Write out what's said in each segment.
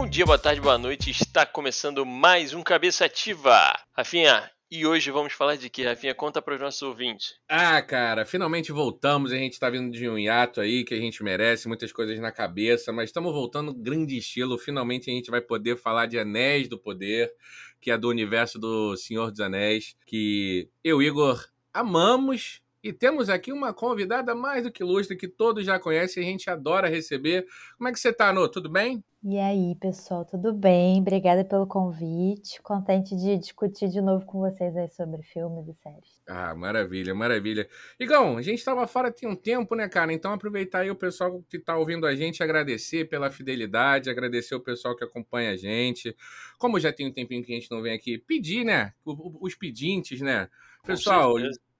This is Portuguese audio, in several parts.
Bom dia, boa tarde, boa noite. Está começando mais um Cabeça Ativa. Rafinha, e hoje vamos falar de que, Rafinha? Conta para os nossos ouvintes. Ah, cara, finalmente voltamos. A gente está vindo de um hiato aí que a gente merece, muitas coisas na cabeça, mas estamos voltando grande estilo. Finalmente a gente vai poder falar de Anéis do Poder, que é do universo do Senhor dos Anéis, que eu, Igor, amamos e temos aqui uma convidada mais do que ilustre, que todos já conhecem e a gente adora receber. Como é que você tá, Nô? Tudo bem? E aí, pessoal, tudo bem? Obrigada pelo convite. Contente de discutir de novo com vocês aí sobre filmes e séries. Ah, maravilha, maravilha. Igão, a gente estava fora tem um tempo, né, cara? Então aproveitar aí o pessoal que está ouvindo a gente, agradecer pela fidelidade, agradecer o pessoal que acompanha a gente. Como já tem um tempinho que a gente não vem aqui, pedir, né? Os pedintes, né? Pessoal,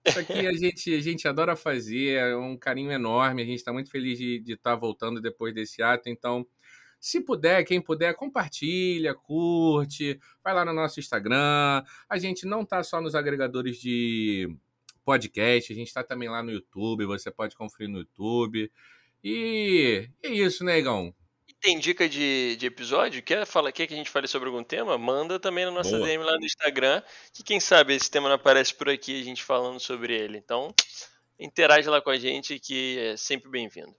isso aqui a gente, a gente adora fazer, é um carinho enorme. A gente está muito feliz de estar tá voltando depois desse ato. Então, se puder, quem puder, compartilha, curte, vai lá no nosso Instagram. A gente não está só nos agregadores de podcast, a gente está também lá no YouTube. Você pode conferir no YouTube. E é isso, né, Igão? Tem dica de, de episódio? Quer, fala, quer que a gente fale sobre algum tema? Manda também na nossa Boa. DM lá no Instagram, que quem sabe esse tema não aparece por aqui, a gente falando sobre ele. Então, interage lá com a gente, que é sempre bem-vindo.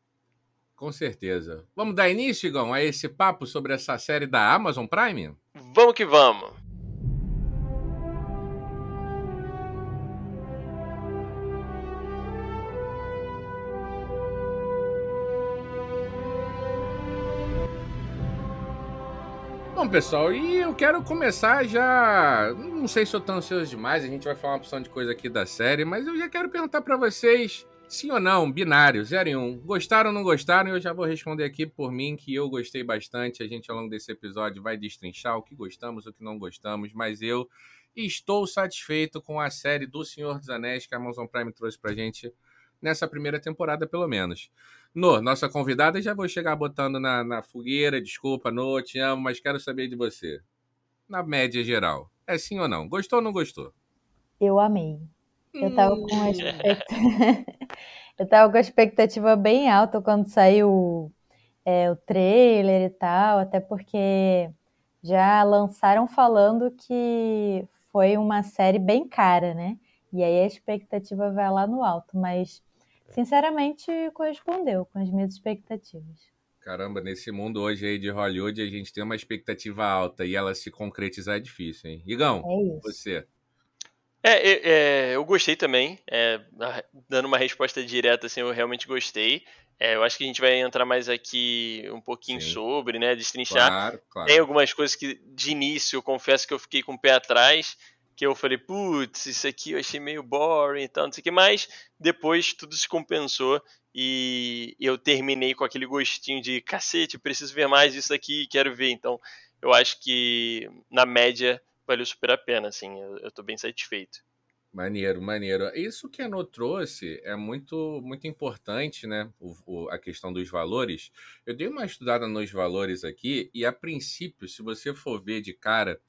Com certeza. Vamos dar início, Igão, a esse papo sobre essa série da Amazon Prime? Vamos que vamos! Pessoal, e eu quero começar já. Não sei se eu tô ansioso demais, a gente vai falar uma opção de coisa aqui da série, mas eu já quero perguntar para vocês. Sim ou não, binário, 0 e 1. Um. Gostaram ou não gostaram? Eu já vou responder aqui por mim, que eu gostei bastante. A gente, ao longo desse episódio, vai destrinchar o que gostamos, o que não gostamos, mas eu estou satisfeito com a série do Senhor dos Anéis que a Amazon Prime trouxe pra gente nessa primeira temporada, pelo menos. No, nossa convidada, já vou chegar botando na, na fogueira. Desculpa, No, te amo, mas quero saber de você. Na média geral, é sim ou não? Gostou ou não gostou? Eu amei. Eu tava com a expectativa... Eu tava com a expectativa bem alta quando saiu é, o trailer e tal, até porque já lançaram falando que foi uma série bem cara, né? E aí a expectativa vai lá no alto, mas sinceramente, correspondeu com as minhas expectativas. Caramba, nesse mundo hoje aí de Hollywood, a gente tem uma expectativa alta e ela se concretizar é difícil, hein? Igão, é você. É, é, eu gostei também. É, dando uma resposta direta, assim, eu realmente gostei. É, eu acho que a gente vai entrar mais aqui um pouquinho Sim. sobre, né? Destrinchar. Claro, claro. Tem algumas coisas que, de início, eu confesso que eu fiquei com o pé atrás que eu falei, putz, isso aqui eu achei meio boring e tal, não sei o que, mas depois tudo se compensou e eu terminei com aquele gostinho de cacete, preciso ver mais disso aqui, quero ver. Então, eu acho que na média valeu super a pena, assim, eu, eu tô bem satisfeito. Maneiro, maneiro. Isso que a No trouxe é muito, muito importante, né? O, o, a questão dos valores. Eu dei uma estudada nos valores aqui e, a princípio, se você for ver de cara,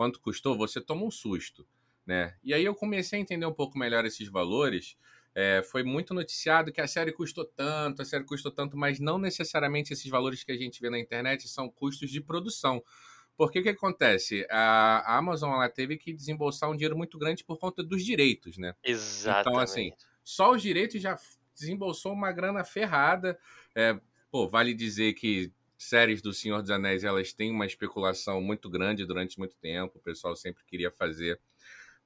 quanto custou, você toma um susto, né? E aí eu comecei a entender um pouco melhor esses valores. É, foi muito noticiado que a série custou tanto, a série custou tanto, mas não necessariamente esses valores que a gente vê na internet são custos de produção. Porque o que acontece? A Amazon ela teve que desembolsar um dinheiro muito grande por conta dos direitos, né? Exatamente. Então, assim, só os direitos já desembolsou uma grana ferrada. É, pô, vale dizer que séries do Senhor dos Anéis elas têm uma especulação muito grande durante muito tempo. O pessoal sempre queria fazer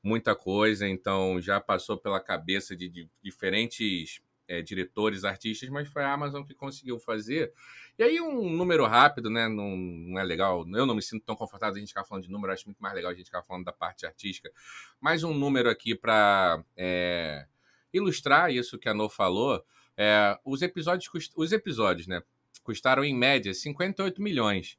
muita coisa, então já passou pela cabeça de, diferentes é, diretores, artistas, mas foi a Amazon que conseguiu fazer. E aí um número rápido, né? Não, não, é legal. Eu não me sinto tão confortável a gente ficar falando de número, acho muito mais legal a gente ficar falando da parte artística. Mais um número aqui para é, ilustrar isso que a No falou. É, os episódios, os episódios, né? Custaram em média 58 milhões.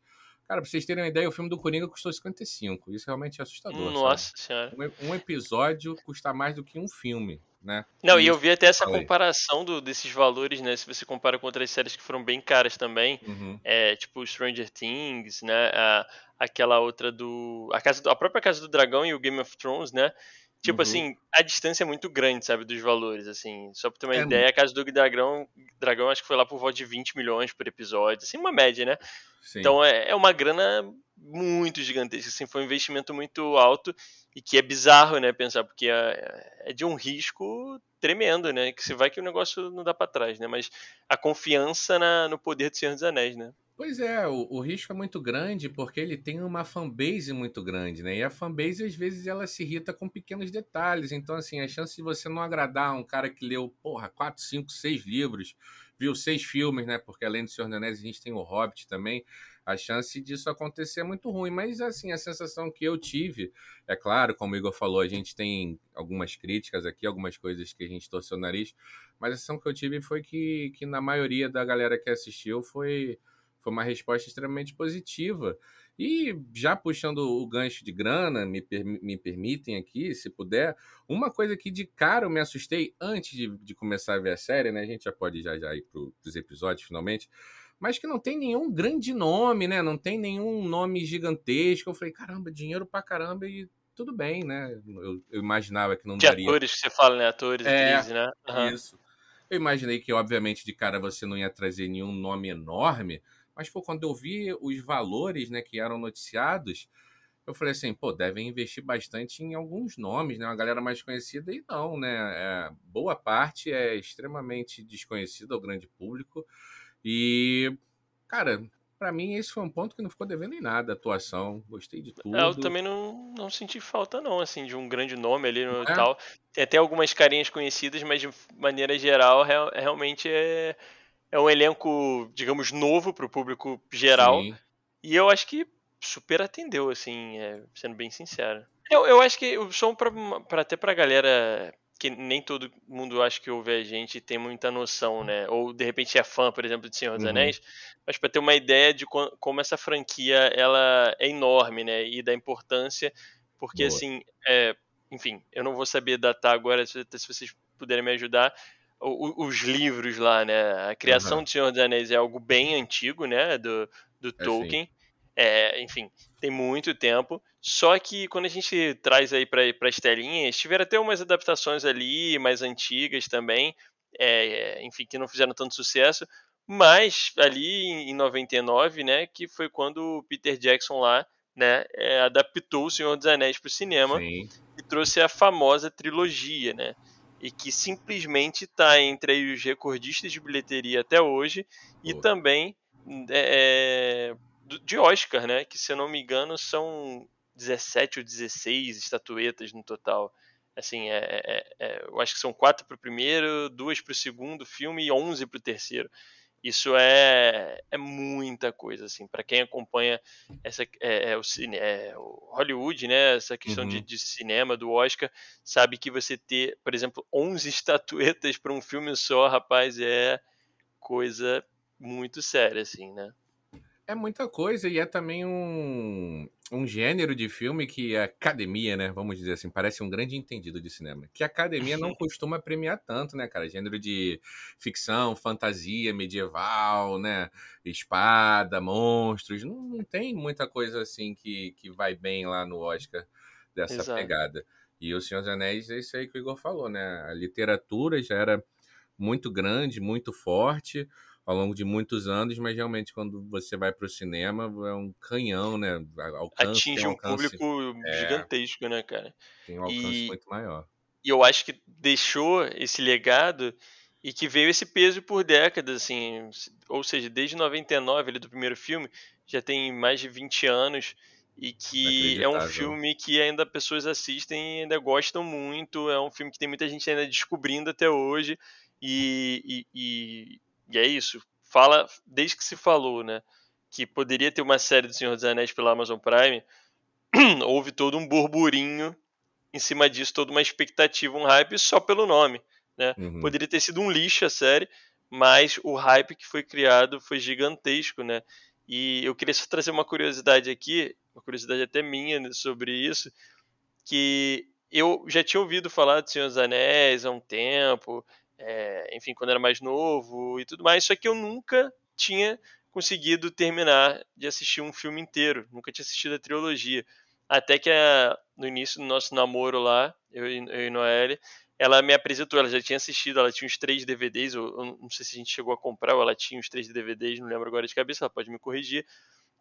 Cara, pra vocês terem uma ideia, o filme do Coringa custou 55. Isso realmente é assustador. Nossa sabe? senhora. Um, um, episódio custa mais do que um filme, né? Não, e eu vi até essa Falei. comparação do, desses valores, né? Se você compara com outras séries que foram bem caras também. Uhum. É, tipo Stranger Things, né? A, aquela outra do. A, casa do, a própria Casa do Dragão e o Game of Thrones, né? Tipo uhum. assim, a distância é muito grande, sabe, dos valores, assim. Só pra ter uma é ideia, a Casa do Dragão, Dragão acho que foi lá por volta de 20 milhões por episódio, assim, uma média, né? Sim. Então é, é uma grana muito gigantesca, assim, foi um investimento muito alto e que é bizarro, né, pensar, porque é, é de um risco tremendo, né, que se vai que o negócio não dá para trás, né, mas a confiança na, no poder do Senhor dos Anéis, né. Pois é, o, o, risco é muito grande porque ele tem uma fanbase muito grande, né? E a fanbase, às vezes, ela se irrita com pequenos detalhes. Então, assim, a chance de você não agradar um cara que leu, porra, 4, 5, 6 livros, viu seis filmes, né? Porque além do Senhor dos Anéis, a gente tem o Hobbit também. A chance disso acontecer é muito ruim. Mas, assim, a sensação que eu tive, é claro, como o Igor falou, a gente tem algumas críticas aqui, algumas coisas que a gente torceu o nariz. Mas a sensação que eu tive foi que, que na maioria da galera que assistiu foi foi uma resposta extremamente positiva. E já puxando o gancho de grana, me, per, me permitem aqui, se puder, uma coisa que de cara eu me assustei antes de, de começar a ver a série, né? A gente já pode já, já ir para os episódios finalmente, mas que não tem nenhum grande nome, né? Não tem nenhum nome gigantesco. Eu falei, caramba, dinheiro pra caramba e tudo bem, né? Eu, eu imaginava que não de daria. atores que você fala, né? Atores, é, atrizes, né? Uhum. Isso. Eu imaginei que, obviamente, de cara você não ia trazer nenhum nome enorme, mas, pô, quando eu vi os valores né, que eram noticiados, eu falei assim, pô, devem investir bastante em alguns nomes, né? Uma galera mais conhecida, e não, né? É, boa parte é extremamente desconhecida ao grande público. E, cara, para mim esse foi um ponto que não ficou devendo em nada, atuação, gostei de tudo. É, eu também não, não senti falta não, assim, de um grande nome ali no é? tal. Tem até algumas carinhas conhecidas, mas de maneira geral, real, realmente é é um elenco, digamos, novo para o público geral. Sim. E eu acho que super atendeu, assim, é, sendo bem sincero. Eu, eu acho que o som, pra, pra, até pra galera que nem todo mundo acho que ouve a gente tem muita noção, né? Ou de repente é fã, por exemplo, de Senhor dos uhum. Anéis, mas para ter uma ideia de como essa franquia ela é enorme, né? E da importância, porque Boa. assim, é, enfim, eu não vou saber datar agora, se, se vocês puderem me ajudar, os livros lá, né? A criação uhum. do Senhor dos Anéis é algo bem antigo, né? Do, do é Tolkien. É, enfim, tem muito tempo. Só que quando a gente traz aí para as telinhas, tiveram até umas adaptações ali, mais antigas também, é, enfim, que não fizeram tanto sucesso. Mas ali em 99, né, que foi quando o Peter Jackson lá, né, é, adaptou o Senhor dos Anéis para o cinema Sim. e trouxe a famosa trilogia, né? E que simplesmente está entre os recordistas de bilheteria até hoje e também é, é de Oscar, né? Que se eu não me engano são 17 ou 16 estatuetas no total. Assim, é, é, é eu acho que são quatro para o primeiro, duas para o segundo filme e 11 para o terceiro. Isso é, é muita coisa, assim, para quem acompanha essa, é, é o, cine, é, o Hollywood, né, essa questão uhum. de, de, cinema, do Oscar, sabe que você ter, por exemplo, 11 estatuetas para um filme só, rapaz, é coisa muito séria, assim, né? É muita coisa e é também um, um gênero de filme que a academia, né? Vamos dizer assim, parece um grande entendido de cinema. Que a academia não costuma premiar tanto, né, cara? Gênero de ficção, fantasia, medieval, né? Espada, monstros. Não, não tem muita coisa assim que, que vai bem lá no Oscar dessa Exato. pegada. E O Senhor dos Anéis é isso aí que o Igor falou, né? A literatura já era muito grande, muito forte ao longo de muitos anos, mas realmente quando você vai para o cinema é um canhão, né? Alcance, Atinge um, alcance, público é, gigantesco, né, cara? Tem um alcance e, muito maior. E eu acho que deixou esse legado e que veio esse peso por décadas, assim, ou seja, desde 99, ele do primeiro filme, já tem mais de 20 anos e que é um filme que ainda pessoas assistem e ainda gostam muito, é um filme que tem muita gente ainda descobrindo até hoje e, e, e é isso. Fala, desde que se falou, né, que poderia ter uma série do Senhor dos Anéis pela Amazon Prime, houve todo um burburinho em cima disso, toda uma expectativa, um hype só pelo nome, né? Uhum. Poderia ter sido um lixo a série, mas o hype que foi criado foi gigantesco, né? E eu queria só trazer uma curiosidade aqui, uma curiosidade até minha né, sobre isso, que eu já tinha ouvido falar do Senhor dos Anéis há um tempo, é, enfim, quando era mais novo e tudo mais, só que eu nunca tinha conseguido terminar de assistir um filme inteiro, nunca tinha assistido a trilogia. Até que a, no início do nosso namoro lá, eu, eu e Noelle, ela me apresentou, ela já tinha assistido, ela tinha uns três DVDs, eu, eu, não sei se a gente chegou a comprar ou ela tinha uns três DVDs, não lembro agora de cabeça, ela pode me corrigir.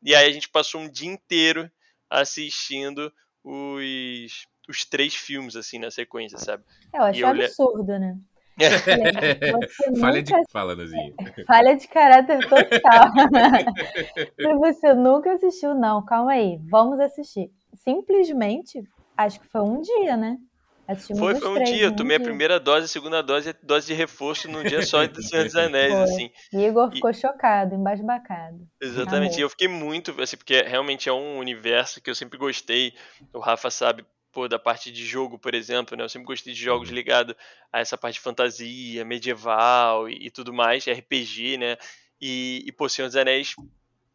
E aí a gente passou um dia inteiro assistindo os, os três filmes, assim, na sequência, sabe? Eu acho eu absurdo, né? falha de fala, Nazinha. Falha de caráter total. Se você nunca assistiu, não, calma aí, vamos assistir. Simplesmente, acho que foi um dia, né? Assistimos foi, foi um três, dia. Eu tomei dia. a primeira dose, a segunda dose e dose de reforço num dia só do Senhor dos Anéis, foi. assim. Igor ficou e... chocado, embasbacado. Exatamente. Amor. E eu fiquei muito, assim, porque realmente é um universo que eu sempre gostei. O Rafa sabe, pô, da parte de jogo, por exemplo, né? Eu sempre gostei de jogos uhum. ligados a essa parte de fantasia, medieval e, e tudo mais, RPG, né? E, e pô, Senhor dos Anéis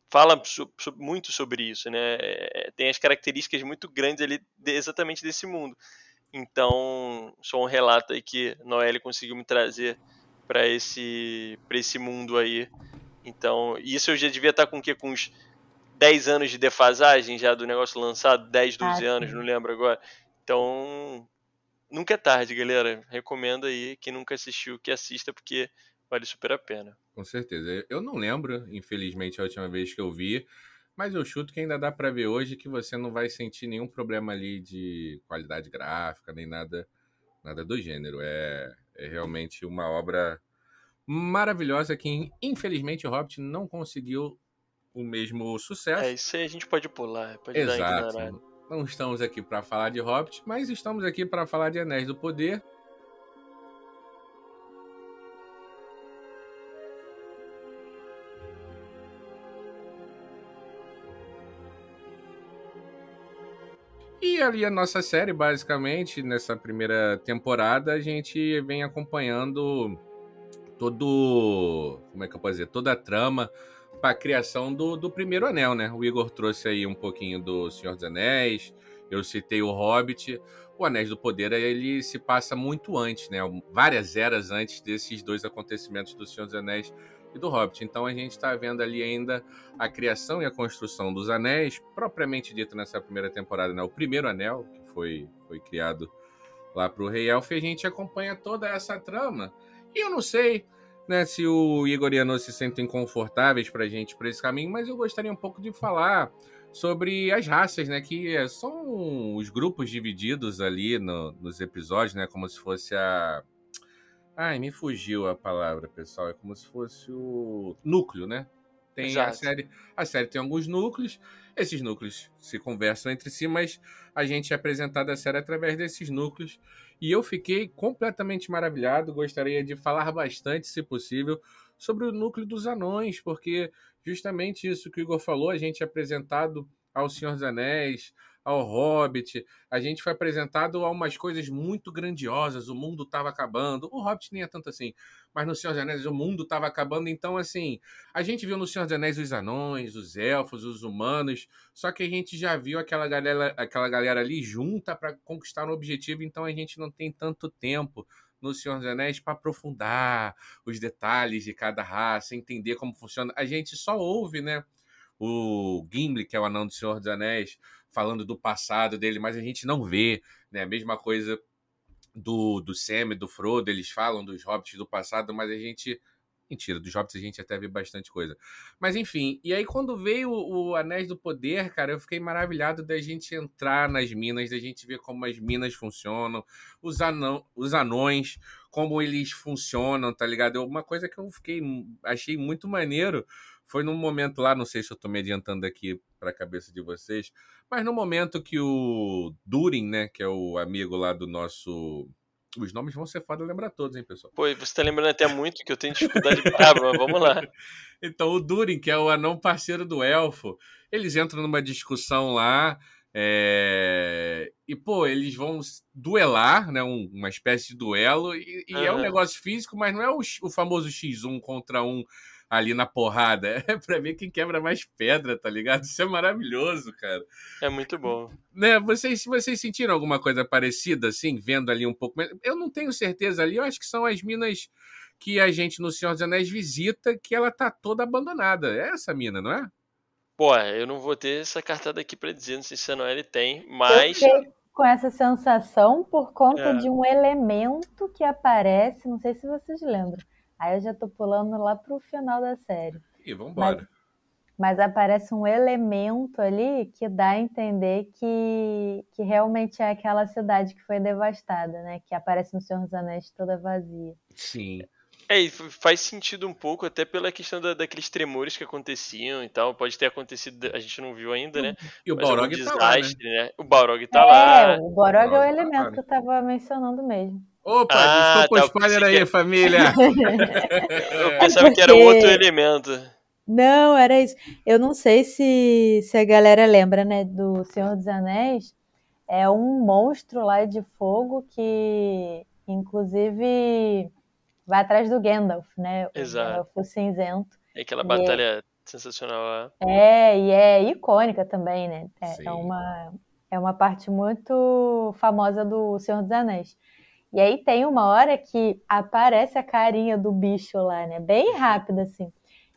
fala so, so, muito sobre isso, né? É, tem as características muito grandes ali de, exatamente desse mundo. Então, só um relato aí que Noelle conseguiu me trazer para esse, esse mundo aí. Então, isso eu já devia estar com o quê? Com uns 10 anos de defasagem já do negócio lançado, 10, 12 ah, anos, não lembro agora. Então, nunca é tarde, galera. Recomendo aí, quem nunca assistiu, que assista, porque vale super a pena. Com certeza. Eu não lembro, infelizmente, a última vez que eu vi. Mas eu chuto que ainda dá para ver hoje que você não vai sentir nenhum problema ali de qualidade gráfica, nem nada, nada do gênero. É, é realmente uma obra maravilhosa que, infelizmente, o Hobbit não conseguiu o mesmo sucesso. É, isso aí a gente pode pular, pode Exato. Não estamos aqui para falar de Hobbit, mas estamos aqui para falar de Anéis do Poder. E ali a nossa série, basicamente, nessa primeira temporada, a gente vem acompanhando todo. Como é que eu posso dizer? Toda a trama para a criação do, do primeiro anel, né? O Igor trouxe aí um pouquinho do Senhor dos Anéis, eu citei o Hobbit. O Anéis do Poder ele se passa muito antes, né? Várias eras antes desses dois acontecimentos do Senhor dos Anéis e do Hobbit. Então a gente está vendo ali ainda a criação e a construção dos anéis, propriamente dito nessa primeira temporada, né? O primeiro anel, que foi, foi criado lá para o Rei Elf, e a gente acompanha toda essa trama. E eu não sei né, se o Igor e a se sentem confortáveis para a gente por esse caminho, mas eu gostaria um pouco de falar sobre as raças, né? Que são os grupos divididos ali no, nos episódios, né? Como se fosse a Ai, me fugiu a palavra, pessoal. É como se fosse o núcleo, né? Tem Exato. a série. A série tem alguns núcleos. Esses núcleos se conversam entre si, mas a gente é apresentado a série através desses núcleos. E eu fiquei completamente maravilhado. Gostaria de falar bastante, se possível, sobre o núcleo dos anões, porque justamente isso que o Igor falou, a gente é apresentado ao Senhor dos Anéis, ao Hobbit, a gente foi apresentado a umas coisas muito grandiosas, o mundo estava acabando. O Hobbit nem é tanto assim, mas no Senhor dos Anéis o mundo estava acabando, então assim, a gente viu no Senhor dos Anéis os anões, os elfos, os humanos, só que a gente já viu aquela galera, aquela galera ali junta para conquistar um objetivo, então a gente não tem tanto tempo no Senhor dos Anéis para aprofundar os detalhes de cada raça, entender como funciona. A gente só ouve, né? O Gimli, que é o anão do Senhor dos Anéis, falando do passado dele, mas a gente não vê, né? A mesma coisa do, do Sam e do Frodo, eles falam dos hobbits do passado, mas a gente. Mentira, dos hobbits a gente até vê bastante coisa. Mas enfim, e aí quando veio o, o Anéis do Poder, cara, eu fiquei maravilhado da gente entrar nas minas, da gente ver como as minas funcionam, os, anão, os anões, como eles funcionam, tá ligado? Uma coisa que eu fiquei. achei muito maneiro foi num momento lá, não sei se eu tô me adiantando aqui para a cabeça de vocês, mas no momento que o Durin, né, que é o amigo lá do nosso os nomes vão ser foda lembrar todos, hein, pessoal? Pô, você tá lembrando até muito que eu tenho dificuldade de ah, mas vamos lá. Então, o Durin, que é o anão parceiro do elfo, eles entram numa discussão lá. É... E, pô, eles vão duelar, né? Um, uma espécie de duelo. E, e uhum. é um negócio físico, mas não é o, o famoso X1 contra um ali na porrada. É pra ver quem quebra mais pedra, tá ligado? Isso é maravilhoso, cara. É muito bom. Né, vocês, vocês sentiram alguma coisa parecida, assim, vendo ali um pouco? Eu não tenho certeza ali, eu acho que são as minas que a gente no Senhor dos Anéis visita, que ela tá toda abandonada. É essa mina, não é? Pô, eu não vou ter essa cartada aqui pra dizer, não sei se a Noelle tem, mas. Eu fiquei com essa sensação por conta é. de um elemento que aparece, não sei se vocês lembram. Aí eu já tô pulando lá pro final da série. E vambora. Mas, mas aparece um elemento ali que dá a entender que, que realmente é aquela cidade que foi devastada, né? Que aparece no Senhor dos Anéis toda vazia. Sim. É, e faz sentido um pouco, até pela questão da, daqueles tremores que aconteciam e tal. Pode ter acontecido, a gente não viu ainda, né? E o Balrog um tá lá, né? né? O Balrog tá é, lá. O Balrog é o elemento tá que eu tava mencionando mesmo. Opa, ah, desculpa tá, o spoiler aí, família. eu pensava é porque... que era outro elemento. Não, era isso. Eu não sei se, se a galera lembra, né, do Senhor dos Anéis. É um monstro lá de fogo que, inclusive vai atrás do Gandalf, né? Exato. O cinzento. É aquela batalha é, sensacional. É, e é icônica também, né? É, é, uma, é uma parte muito famosa do Senhor dos Anéis. E aí tem uma hora que aparece a carinha do bicho lá, né? Bem rápido, assim.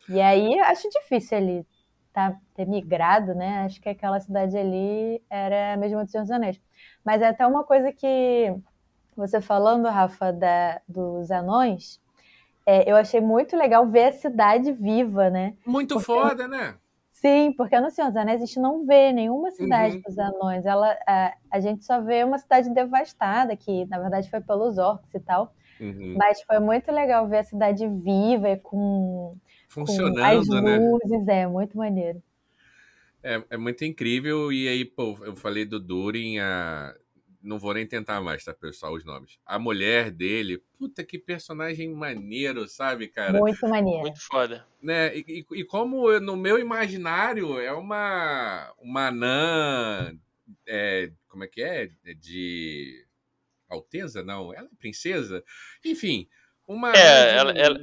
E aí acho difícil ele tá, ter migrado, né? Acho que aquela cidade ali era mesmo do Senhor dos Anéis. Mas é até uma coisa que você falando, Rafa, da, dos anões, é, eu achei muito legal ver a cidade viva, né? Muito porque, foda, né? Sim, porque no Senhor dos Anéis a gente não vê nenhuma cidade uhum. dos anões. Ela, a, a, gente só vê uma cidade devastada, que na verdade foi pelos orcs e tal. Uhum. Mas foi muito legal ver a cidade viva e com, Funcionando, com as né? luzes, né? é muito maneiro. É, é muito incrível. E aí, pô, eu falei do Durin, a, não vou nem tentar mais, tá, pessoal, os nomes. A mulher dele, puta que personagem maneiro, sabe, cara? Muito maneiro. Muito foda. Né? E, e, e como no meu imaginário é uma, uma anã, é, como é que é? é? De alteza, não? Ela é princesa? Enfim, uma... É, ela, ela,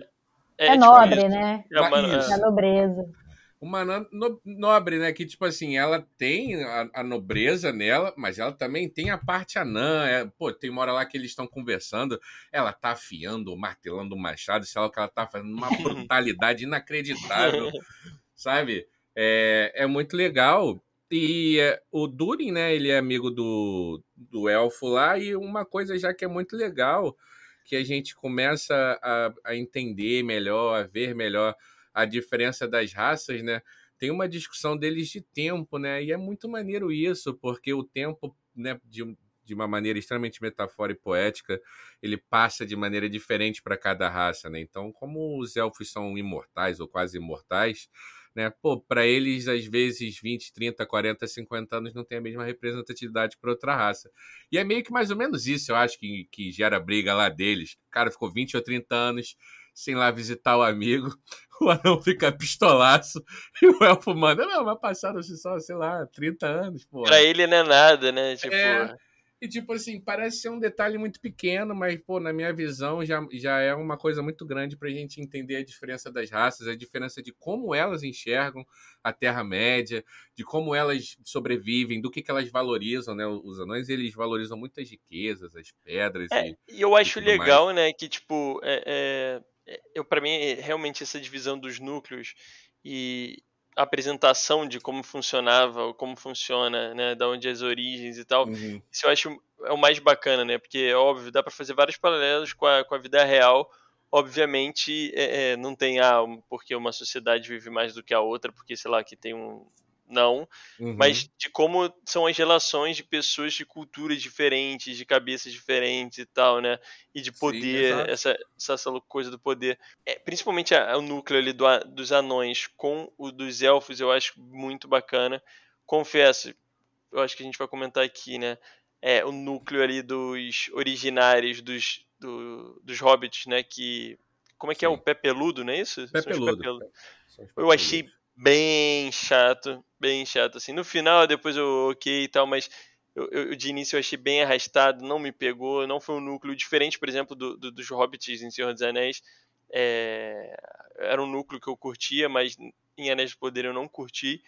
é, é tipo nobre, tipo, né? É, uma, é nobreza uma no, nobre, né? Que, tipo assim, ela tem a, a, nobreza nela, mas ela também tem a parte anã. É, pô, tem uma hora lá que eles estão conversando, ela tá afiando, martelando o machado, sei lá o que ela tá fazendo, uma brutalidade inacreditável, sabe? É, é muito legal. E é, o Durin, né, ele é amigo do, do elfo lá, e uma coisa já que é muito legal, que a gente começa a, a entender melhor, a ver melhor a diferença das raças, né? Tem uma discussão deles de tempo, né? E é muito maneiro isso, porque o tempo, né, de, de uma maneira extremamente metafórica e poética, ele passa de maneira diferente para cada raça, né? Então, como os elfos são imortais ou quase imortais, né? Pô, para eles, às vezes, 20, 30, 40, 50 anos não tem a mesma representatividade para outra raça. E é meio que mais ou menos isso, eu acho, que, que gera briga lá deles. O cara ficou 20 ou 30 anos sem lá visitar o amigo, o anão fica pistolaço e o elfo manda, não, mas passaram-se só, sei lá, 30 anos, pô. Pra ele não é nada, né? Tipo... É, e tipo assim, parece ser um detalhe muito pequeno, mas, pô, na minha visão já, já é uma coisa muito grande pra gente entender a diferença das raças, a diferença de como elas enxergam a Terra-média, de como elas sobrevivem, do que, que elas valorizam, né? Os anões, eles valorizam muitas riquezas, as pedras. É, e, e eu acho legal, mais. né, que, tipo, é, é é, eu para mim realmente essa divisão dos núcleos e a apresentação de como funcionava, ou como funciona, né, da onde as origens e tal, uhum. isso eu acho é o mais bacana, né, porque é óbvio dá para fazer vários paralelos com a, com a vida real. Obviamente, é, é, não tem ah, porque uma sociedade vive mais do que a outra, porque sei lá que tem um, não, uhum. mas de como são as relações de pessoas de culturas diferentes, de cabeças diferentes e tal, né? E de poder, Sim, essa, essa coisa do poder. É, principalmente a, o núcleo ali do, dos anões com o dos elfos, eu acho muito bacana. Confesso, eu acho que a gente vai comentar aqui, né? É, o núcleo ali dos originários dos, do, dos hobbits, né? Que. Como é que Sim. é o pé peludo, não é isso? Pé peludo. Eu achei bem chato, bem chato, assim. No final, depois eu ok e tal, mas eu, eu, de início eu achei bem arrastado, não me pegou, não foi um núcleo diferente, por exemplo, do, do, dos Hobbits em Senhor dos Anéis. É, era um núcleo que eu curtia, mas em Anéis do Poder eu não curti.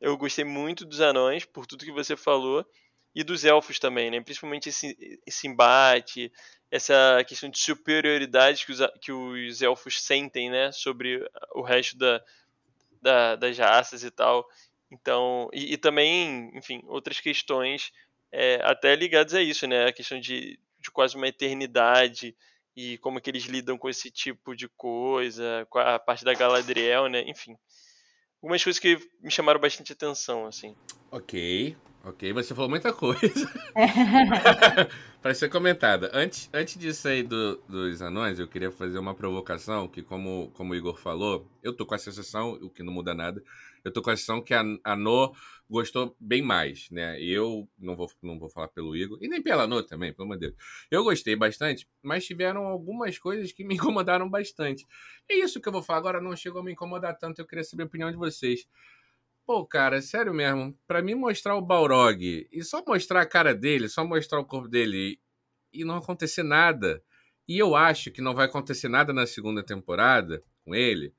Eu gostei muito dos anões, por tudo que você falou, e dos elfos também, né? Principalmente esse, esse embate, essa questão de superioridade que os, que os elfos sentem, né? Sobre o resto da, da, das raças e tal. Então, e, e também, enfim, outras questões é, até ligadas a isso, né? A questão de, de quase uma eternidade e como que eles lidam com esse tipo de coisa, com a parte da Galadriel, né? Enfim, algumas coisas que me chamaram bastante atenção, assim. Ok, ok, você falou muita coisa para ser comentada. Antes, antes disso aí do, dos anões, eu queria fazer uma provocação que, como, como o Igor falou, eu tô com a sensação, o que não muda nada, eu tô com a sensação que a, a No gostou bem mais, né? Eu não vou, não vou falar pelo Igor, e nem pela No também, pelo amor de Deus. Eu gostei bastante, mas tiveram algumas coisas que me incomodaram bastante. É isso que eu vou falar agora, não chegou a me incomodar tanto, eu queria saber a opinião de vocês. Pô, cara, sério mesmo, para mim mostrar o Balrog e só mostrar a cara dele, só mostrar o corpo dele e não acontecer nada, e eu acho que não vai acontecer nada na segunda temporada com ele,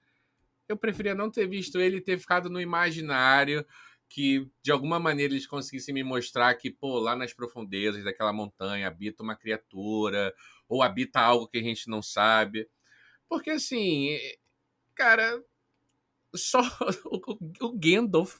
eu preferia não ter visto ele e ter ficado no imaginário que de alguma maneira eles conseguissem me mostrar que, pô, lá nas profundezas daquela montanha habita uma criatura ou habita algo que a gente não sabe. Porque assim, cara, só o, o Gandalf,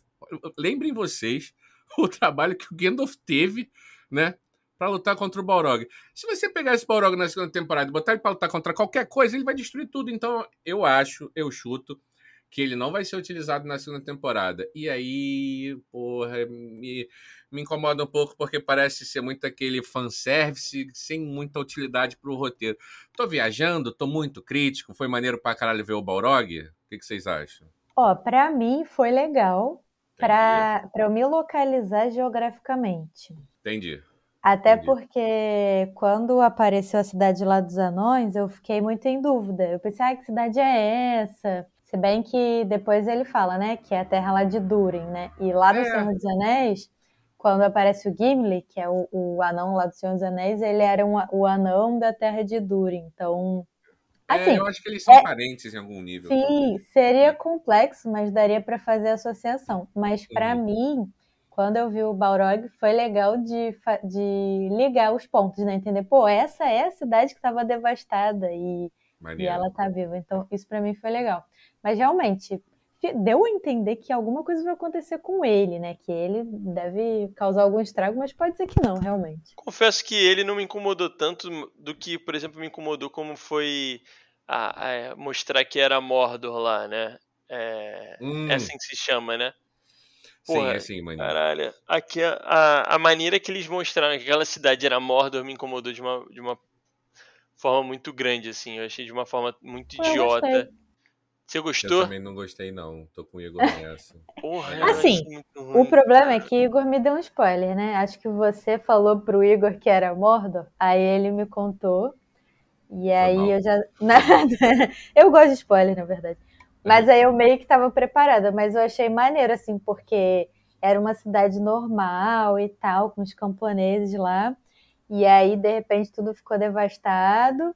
lembrem vocês o trabalho que o Gandalf teve, né, para lutar contra o Balrog. Se você pegar esse Balrog na segunda temporada e botar ele para lutar contra qualquer coisa, ele vai destruir tudo. Então, eu acho, eu chuto que ele não vai ser utilizado na segunda temporada. E aí, porra, me, me incomoda um pouco porque parece ser muito aquele fanservice sem muita utilidade pro roteiro. Tô viajando, tô muito crítico, foi maneiro pra caralho ver o Balrog? O que, que vocês acham? Ó, pra mim foi legal para eu me localizar geograficamente. Entendi. Até Entendi. porque quando apareceu a cidade lá dos anões, eu fiquei muito em dúvida. Eu pensei, ah, que cidade é essa? Se bem que depois ele fala, né, que é a terra lá de Durin, né? E lá no é. Senhor dos Anéis, quando aparece o Gimli, que é o, o anão lá do Senhor dos Anéis, ele era um, o anão da terra de Durin. Então, assim, é, eu acho que eles são é, parentes em algum nível. Sim, também. seria complexo, mas daria para fazer associação. Mas para uhum. mim, quando eu vi o Balrog, foi legal de, de ligar os pontos, né? Entender, pô, essa é a cidade que estava devastada e, e ela tá viva. Então, isso para mim foi legal. Mas realmente, deu a entender que alguma coisa vai acontecer com ele, né? Que ele deve causar algum estrago, mas pode ser que não, realmente. Confesso que ele não me incomodou tanto do que, por exemplo, me incomodou como foi a, a mostrar que era Mordor lá, né? É, hum. é assim que se chama, né? Porra, Sim, é assim, mano. Caralho. Aqui, a, a maneira que eles mostraram que aquela cidade era Mordor me incomodou de uma, de uma forma muito grande, assim. Eu achei de uma forma muito idiota. Você gostou? Eu também não gostei, não. Tô com o Igor nessa. Porra, assim, o problema é que Igor me deu um spoiler, né? Acho que você falou pro Igor que era Mordor, aí ele me contou. E aí eu já. eu gosto de spoiler, na verdade. Mas aí eu meio que tava preparada, mas eu achei maneiro, assim, porque era uma cidade normal e tal, com os camponeses lá. E aí, de repente, tudo ficou devastado.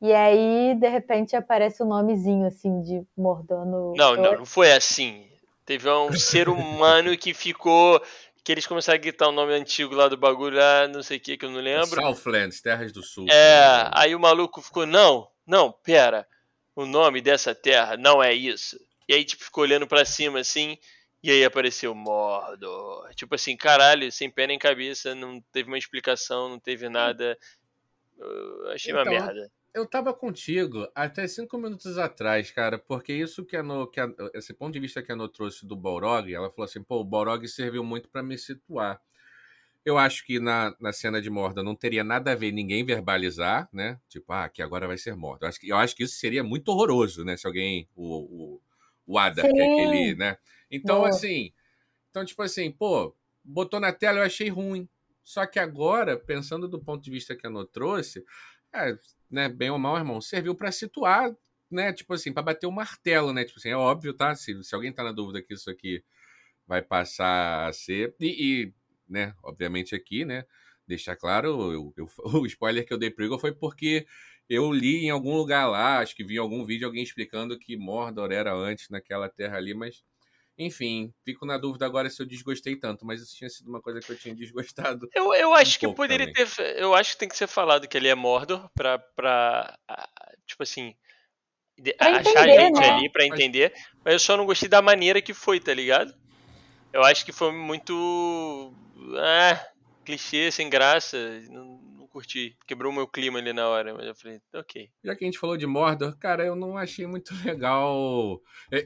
E aí, de repente, aparece o um nomezinho, assim, de Mordono. Não, não, não foi assim. Teve um ser humano que ficou. Que eles começaram a gritar o nome antigo lá do bagulho, lá, não sei o que, que eu não lembro. Southlands, Terras do Sul. É, aí o maluco ficou, não, não, pera. O nome dessa terra não é isso. E aí, tipo, ficou olhando para cima assim. E aí apareceu Mordor. Tipo assim, caralho, sem pé nem cabeça, não teve uma explicação, não teve nada. Eu achei então, uma merda eu tava contigo até cinco minutos atrás, cara, porque isso que a No, que a, esse ponto de vista que a No trouxe do Balrog, ela falou assim, pô, o Balrog serviu muito para me situar. Eu acho que na, na cena de Morda não teria nada a ver ninguém verbalizar, né? Tipo, ah, que agora vai ser Morda. Eu acho que, eu acho que isso seria muito horroroso, né? Se alguém, o, o, o Adar, que é aquele, né? Então, assim, então, tipo assim, pô, botou na tela, eu achei ruim. Só que agora, pensando do ponto de vista que a No trouxe, é, né, bem ou mal, irmão, serviu para situar, né, tipo assim, para bater o martelo, né? Tipo assim, é óbvio, tá? Se, se alguém tá na dúvida que isso aqui vai passar a ser e, e né, obviamente aqui, né, deixar claro, eu, eu, o spoiler que eu dei pro Igor foi porque eu li em algum lugar lá, acho que vi em algum vídeo alguém explicando que Mordor era antes naquela terra ali, mas enfim, fico na dúvida agora se eu desgostei tanto, mas isso tinha sido uma coisa que eu tinha desgostado. Eu, eu acho um que poderia também. ter. Eu acho que tem que ser falado que ele é Mordor pra. pra tipo assim. pra achar entender, gente né? ali pra entender, mas eu só não gostei da maneira que foi, tá ligado? Eu acho que foi muito. Ah, clichê, sem graça. Não curti. Quebrou o meu clima ali na hora, mas eu falei, ok. Já que a gente falou de Mordor, cara, eu não achei muito legal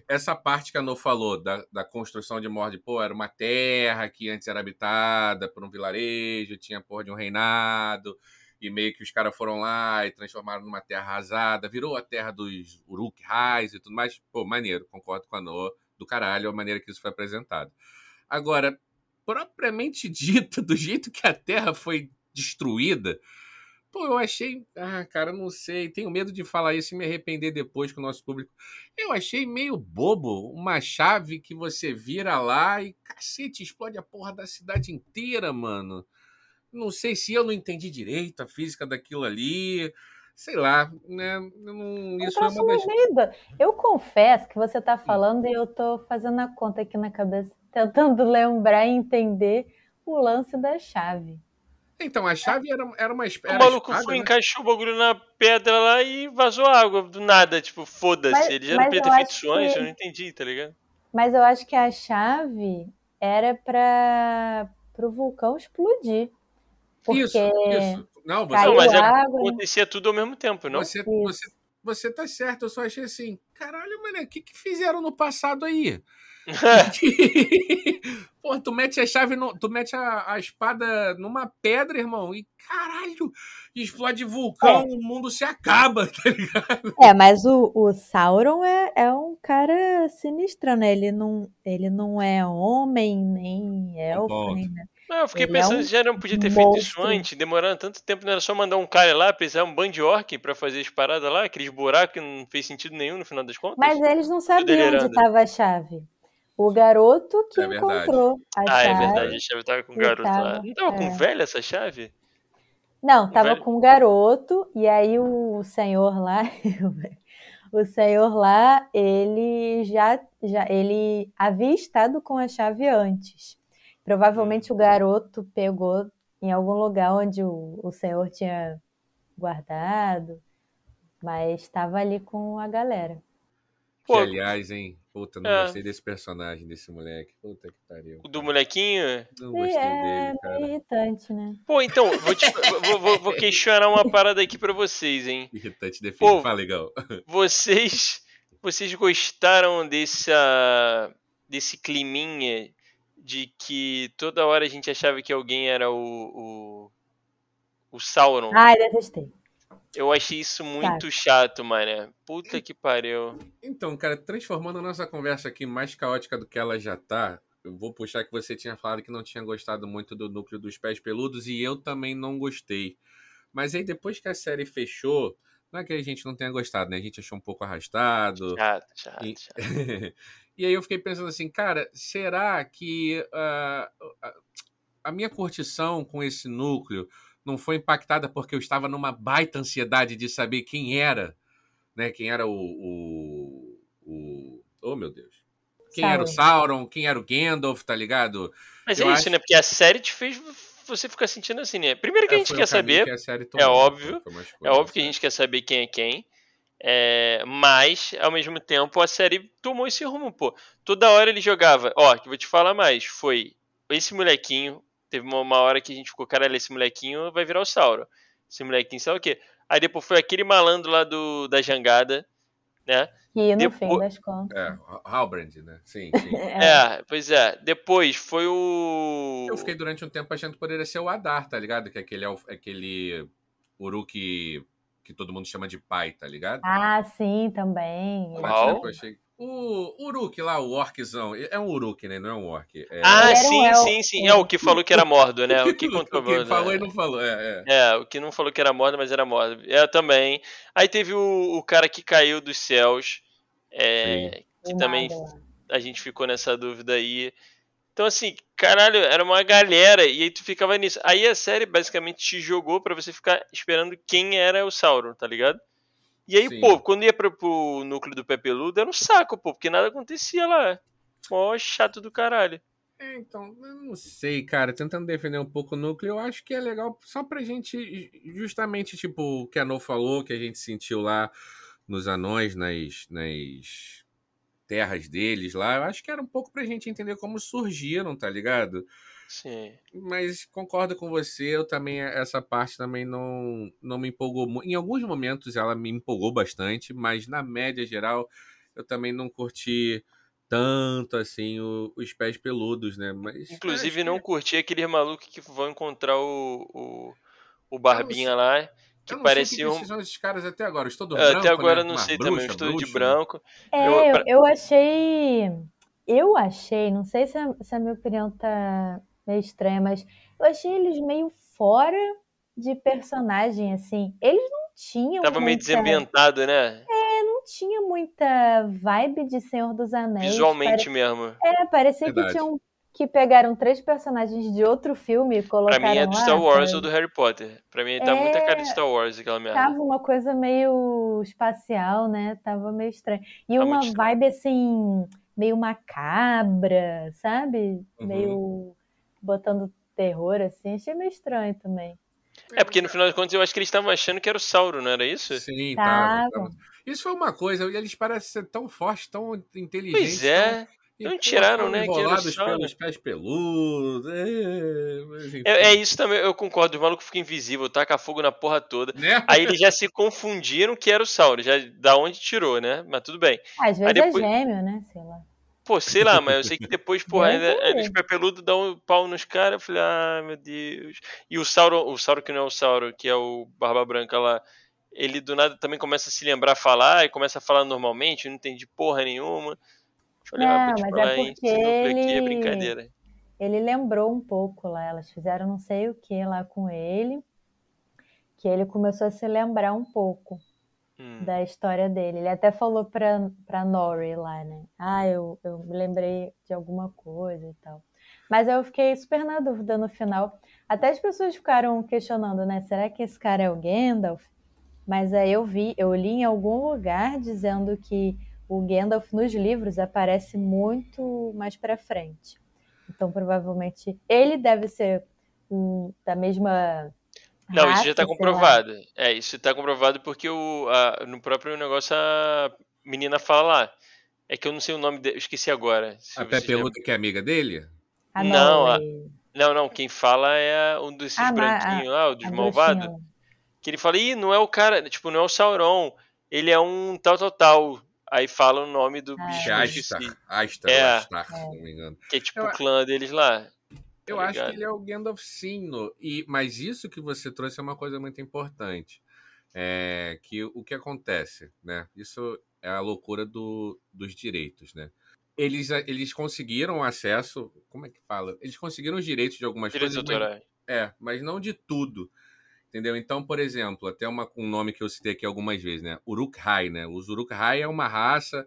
essa parte que a No falou, da, da construção de Mordor. Pô, era uma terra que antes era habitada por um vilarejo, tinha porra de um reinado, e meio que os caras foram lá e transformaram numa terra arrasada, virou a terra dos Uruk-hais e tudo mais. Pô, maneiro, concordo com a No, do caralho, a maneira que isso foi apresentado. Agora, propriamente dita, do jeito que a terra foi destruída, Pô, eu achei. Ah, cara, não sei. Tenho medo de falar isso e me arrepender depois com o nosso público. Eu achei meio bobo uma chave que você vira lá e cacete, explode a porra da cidade inteira, mano. Não sei se eu não entendi direito a física daquilo ali. Sei lá, né? Não, isso é uma das. doido. Eu confesso que você tá falando e eu tô fazendo a conta aqui na cabeça, tentando lembrar e entender o lance da chave. Então, a chave era, era uma O espécie. maluco foi, encaixou o bagulho na pedra lá e vazou água do nada. Tipo, Mas- foda-se. Ele já não podia eu ter feito antes, que- eu não entendi, tá ligado? Mas eu acho que a chave era para o vulcão explodir. Porque Isso, isso. Não, você, Não, mas é- água. Acontecia tudo ao mesmo tempo, não? Você, você, você tá certo, eu só achei assim, caralho, mano, o que, que fizeram no passado aí? Pô, tu mete a chave, no, tu mete a, a espada numa pedra, irmão, e caralho, explode vulcão, o mundo se acaba, tá ligado? É, mas o, o Sauron é, é um cara sinistro, né? Ele não, ele não é homem, nem elfo, nem nada. Não, eu fiquei Ele é pensando um se já não podia ter feito isso antes, demorando tanto tempo, não era só mandar um cara lá, precisar um band de orc pra fazer as paradas lá, aqueles buracos que não fez sentido nenhum no final das contas. Mas eles não sabiam onde estava a chave. O garoto que É encontrou a ah, chave. é verdade, a chave tava com o garoto lá. tava, Não tava com é. velha essa chave? Não, tava velho? com o garoto, e aí o senhor lá, o senhor lá, ele já, já ele havia estado com a chave antes. Provavelmente o garoto pegou em algum lugar onde o, o senhor tinha guardado, mas estava ali com a galera. Que, aliás, hein, puta, não É. gostei desse personagem, desse moleque, puta que pariu. do molequinho. Não E gostei é dele, cara. irritante, né? Pô, então, vou, te- vou- vou- vou questionar uma parada aqui pra vocês, hein? Irritante defeito. Pô. Fala, legal. Vocês, vocês gostaram dessa, desse climinha de que toda hora a gente achava que alguém era o, o, o Sauron? Ai, detestei. Eu achei isso muito chato, mané. Puta que pariu. Então, cara, transformando a nossa conversa aqui mais caótica do que ela já tá, eu vou puxar que você tinha falado que não tinha gostado muito do núcleo dos pés peludos e eu também não gostei. Mas aí depois que a série fechou, não é que a gente não tenha gostado, né? A gente achou um pouco arrastado. Chato, chato, E- chato. e aí eu fiquei pensando assim, cara, será que a- a minha curtição com esse núcleo não foi impactada porque eu estava numa baita ansiedade de saber quem era, né? Quem era o, o, o- oh meu Deus, quem era o Sauron, quem era o Gandalf, tá ligado? Mas Eu é isso, acho- né? Porque a série te fez você ficar sentindo assim, né? Primeiro que a É, gente foi quer saber, que a série é tomou, óbvio, é óbvio que a gente quer saber quem é quem. É, mas, ao mesmo tempo, a série tomou esse rumo, pô. Toda hora ele jogava. Ó, que eu vou te falar mais. Foi esse molequinho. Teve uma, uma hora que a gente ficou, caralho, esse molequinho vai virar o Sauron. Esse molequinho, sabe o quê? Aí depois foi aquele malandro lá do, da jangada, né? Que no Depois- fim das contas. É, Halbrand, né? Sim, sim. É. pois é. Depois foi o. Eu fiquei durante um tempo achando que poderia ser o Adar, tá ligado? Que é aquele, aquele Uruk que todo mundo chama de pai, tá ligado? Ah, sim, também. Mas depois eu achei- O Uruk lá, o orczão. É um Uruk, né? Não é um orc. É... Ah, um sim, sim, sim. É o que falou que era mordo, né? O que contou o que ele falou e não falou. É, é. É, o que não falou que era mordo, mas era mordo. É, também. Aí teve o, o cara que caiu dos céus. É, que também a gente ficou nessa dúvida aí. Então, assim, caralho, era uma galera. E aí tu ficava nisso. Aí a série basicamente te jogou pra você ficar esperando quem era o Sauron, tá ligado? E aí, Sim. pô, quando ia pro, pro núcleo do pé peludo, era um saco, pô, porque nada acontecia lá. Mó chato do caralho. É, então, eu não sei, cara. Tentando defender um pouco o núcleo, eu acho que é legal só pra gente, justamente, tipo, o que a No falou, que a gente sentiu lá. nos anões, nas, nas terras deles lá, eu acho que era um pouco pra gente entender como surgiram, tá ligado? Sim. Mas concordo com você, eu também, essa parte também não, não me empolgou muito. Em alguns momentos ela me empolgou bastante, mas na média geral eu também não curti tanto assim o, os pés peludos, né? Mas inclusive não que... curti aquele maluco que vão encontrar o, o, o Barbinha lá. Que parecia um. esses caras até agora, estou do é, branco, Até agora né? não sei bruxa, também, estou de branco. É, eu, pra... eu achei. Eu achei, não sei se a, se a minha opinião tá meio estranha, mas eu achei eles meio fora de personagem, assim. Eles não tinham. Tava muita... meio desambientado, né? É, não tinha muita vibe de Senhor dos Anéis. Visualmente Pare... mesmo. É, parecia Verdade. que tinham que pegaram três personagens de outro filme e colocaram Pra mim é do Star Wars ou do Harry Potter. Pra mim dá é... muita cara de Star Wars aquela merda. Tava uma coisa meio espacial, né? Tava meio estranho. E tá uma vibe assim, meio macabra, sabe? Uhum. Meio botando terror, assim. Achei meio estranho também. É, porque no final de contas eu acho que eles estavam achando que era o Sauro, não era isso? Sim, tava. tava. Isso foi uma coisa, eles parecem ser tão fortes, tão inteligentes. Pois é. Tão... Não tiraram, né? Enrolados pelos pés peludos. É, é, é, isso também, eu concordo. O maluco fica invisível, taca fogo na porra toda. Né? Aí eles já se confundiram que era o Sauro, já da onde tirou, né? Mas tudo bem. Às vezes depois... é gêmeo, né? Sei lá. Pô, sei lá, mas eu sei que depois, porra, ainda, eles pé peludo dão um pau nos caras. Eu falei, ah, meu Deus. E o Sauro, o Sauro que não é o Sauro, que é o Barba Branca lá, ele do nada também começa a se lembrar falar e começa a falar normalmente, não entende porra nenhuma. Falei, não, ah, mas é porque ele... Aqui é brincadeira. Ele lembrou um pouco lá, elas fizeram não sei o que lá com ele, que ele começou a se lembrar um pouco hum. da história dele. Ele até falou pra, pra Nori lá, né? Ah, eu, eu me lembrei de alguma coisa e tal. Mas eu fiquei super na dúvida no final. Até as pessoas ficaram questionando, né? Será que esse cara é o Gandalf? Mas aí eu vi, eu li em algum lugar dizendo que o Gandalf nos livros aparece muito mais para frente. Então, provavelmente, ele deve ser um, da mesma. Não, raça, isso já está comprovado. É, isso está comprovado porque o, a, no próprio negócio a menina fala lá. É que eu não sei o nome dele, esqueci agora. A Pé Peluda, que é amiga dele? Ah, não, a, não, não, quem fala é um desses ah, branquinhos lá, o dos malvados. Que ele fala, ih, não é o cara, tipo, não é o Sauron, ele é um tal, tal, tal. Aí fala o nome do ah, bicho. Astar, Astar, é, Astar, se não me engano. Que é tipo eu, o clã deles lá. Tá eu ligado? acho que ele é o Gandalf sim, no, e, mas isso que você trouxe é uma coisa muito importante. É, que o que acontece, né? Isso é a loucura do, dos direitos, né? Eles, eles conseguiram acesso, como é que fala? Eles conseguiram os direitos de algumas direitos coisas. Mas, é, mas não de tudo. Entendeu? Então, por exemplo, até uma, um nome que eu citei aqui algumas vezes, né? Uruk-hai, né? Os Uruk-hai é uma raça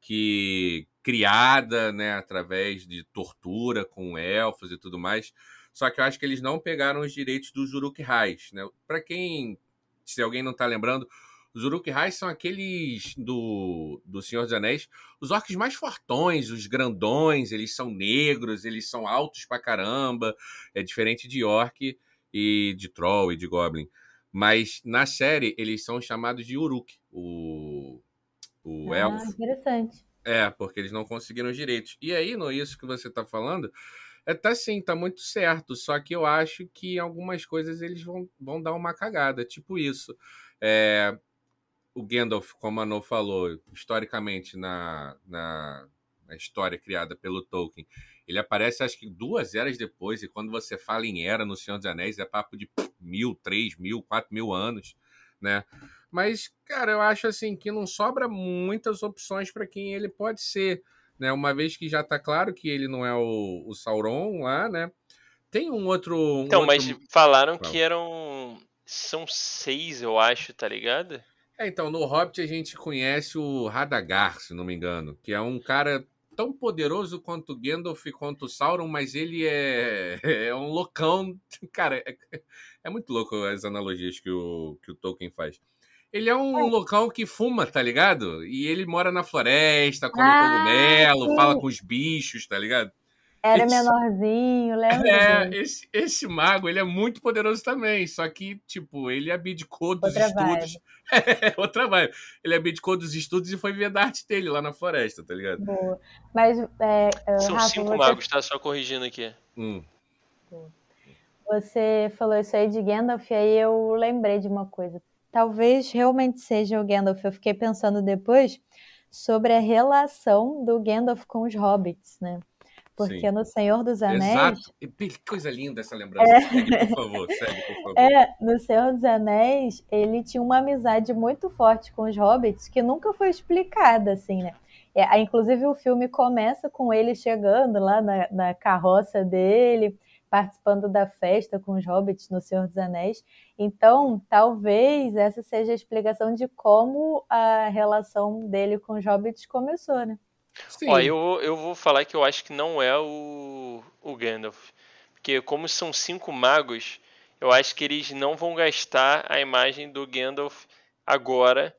que criada, né, através de tortura com elfos e tudo mais. Só que eu acho que eles não pegaram os direitos dos Uruk-hais, né? Para quem, se alguém não tá lembrando, os Uruk-hais são aqueles do, do Senhor dos Anéis, os orcs mais fortões, os grandões, eles são negros, eles são altos pra caramba, é diferente de orc e de Troll e de Goblin. Mas na série eles são chamados de Uruk, o, o ah, elfo. Interessante. É, porque eles não conseguiram os direitos. E aí, no isso que você está falando, é, tá sim, tá muito certo. Só que eu acho que algumas coisas eles vão, vão dar uma cagada, tipo isso. É, o Gandalf, como a No falou, historicamente na, na, na história criada pelo Tolkien, ele aparece, acho que duas eras depois, e quando você fala em era no Senhor dos Anéis, é papo de mil, três mil, quatro mil anos, né? Mas, cara, eu acho assim que não sobra muitas opções para quem ele pode ser, né? Uma vez que já tá claro que ele não é o, o Sauron lá, né? Tem um outro. Um então, outro... mas falaram que eram. São seis, eu acho, tá ligado? É, então, no Hobbit a gente conhece o Radagar, se não me engano, que é um cara tão poderoso quanto Gandalf e quanto Sauron, mas ele é, é um loucão. Cara, é, é, muito louco as analogias que o, que o Tolkien faz. Ele é um é. local que fuma, tá ligado? E ele mora na floresta, come ah, cogumelo, sim. fala com os bichos, tá ligado? Era esse... menorzinho, lembra? É, esse, esse mago, ele é muito poderoso também, só que, tipo, ele abdicou dos outra estudos. É, outra vibe. Ele abdicou dos estudos e foi ver a arte dele lá na floresta, tá ligado? Boa. Mas, é, São Rafa, cinco você... magos, tá? Só corrigindo aqui. Hum. Você falou isso aí de Gandalf, e aí eu lembrei de uma coisa. Talvez realmente seja o Gandalf. Eu fiquei pensando depois sobre a relação do Gandalf com os hobbits, né? Porque Sim. no Senhor dos Anéis. Exato. Que coisa linda essa lembrança. É... Segue, por favor, segue, por favor. É, no Senhor dos Anéis, ele tinha uma amizade muito forte com os hobbits que nunca foi explicada, assim, né? É, inclusive, o filme começa com ele chegando lá na, na carroça dele participando da festa com os hobbits no Senhor dos Anéis. Então, talvez essa seja a explicação de como a relação dele com os hobbits começou, né? Sim. Ó, eu, eu vou falar que eu acho que não é o, o Gandalf. Porque como são cinco magos, eu acho que eles não vão gastar a imagem do Gandalf agora.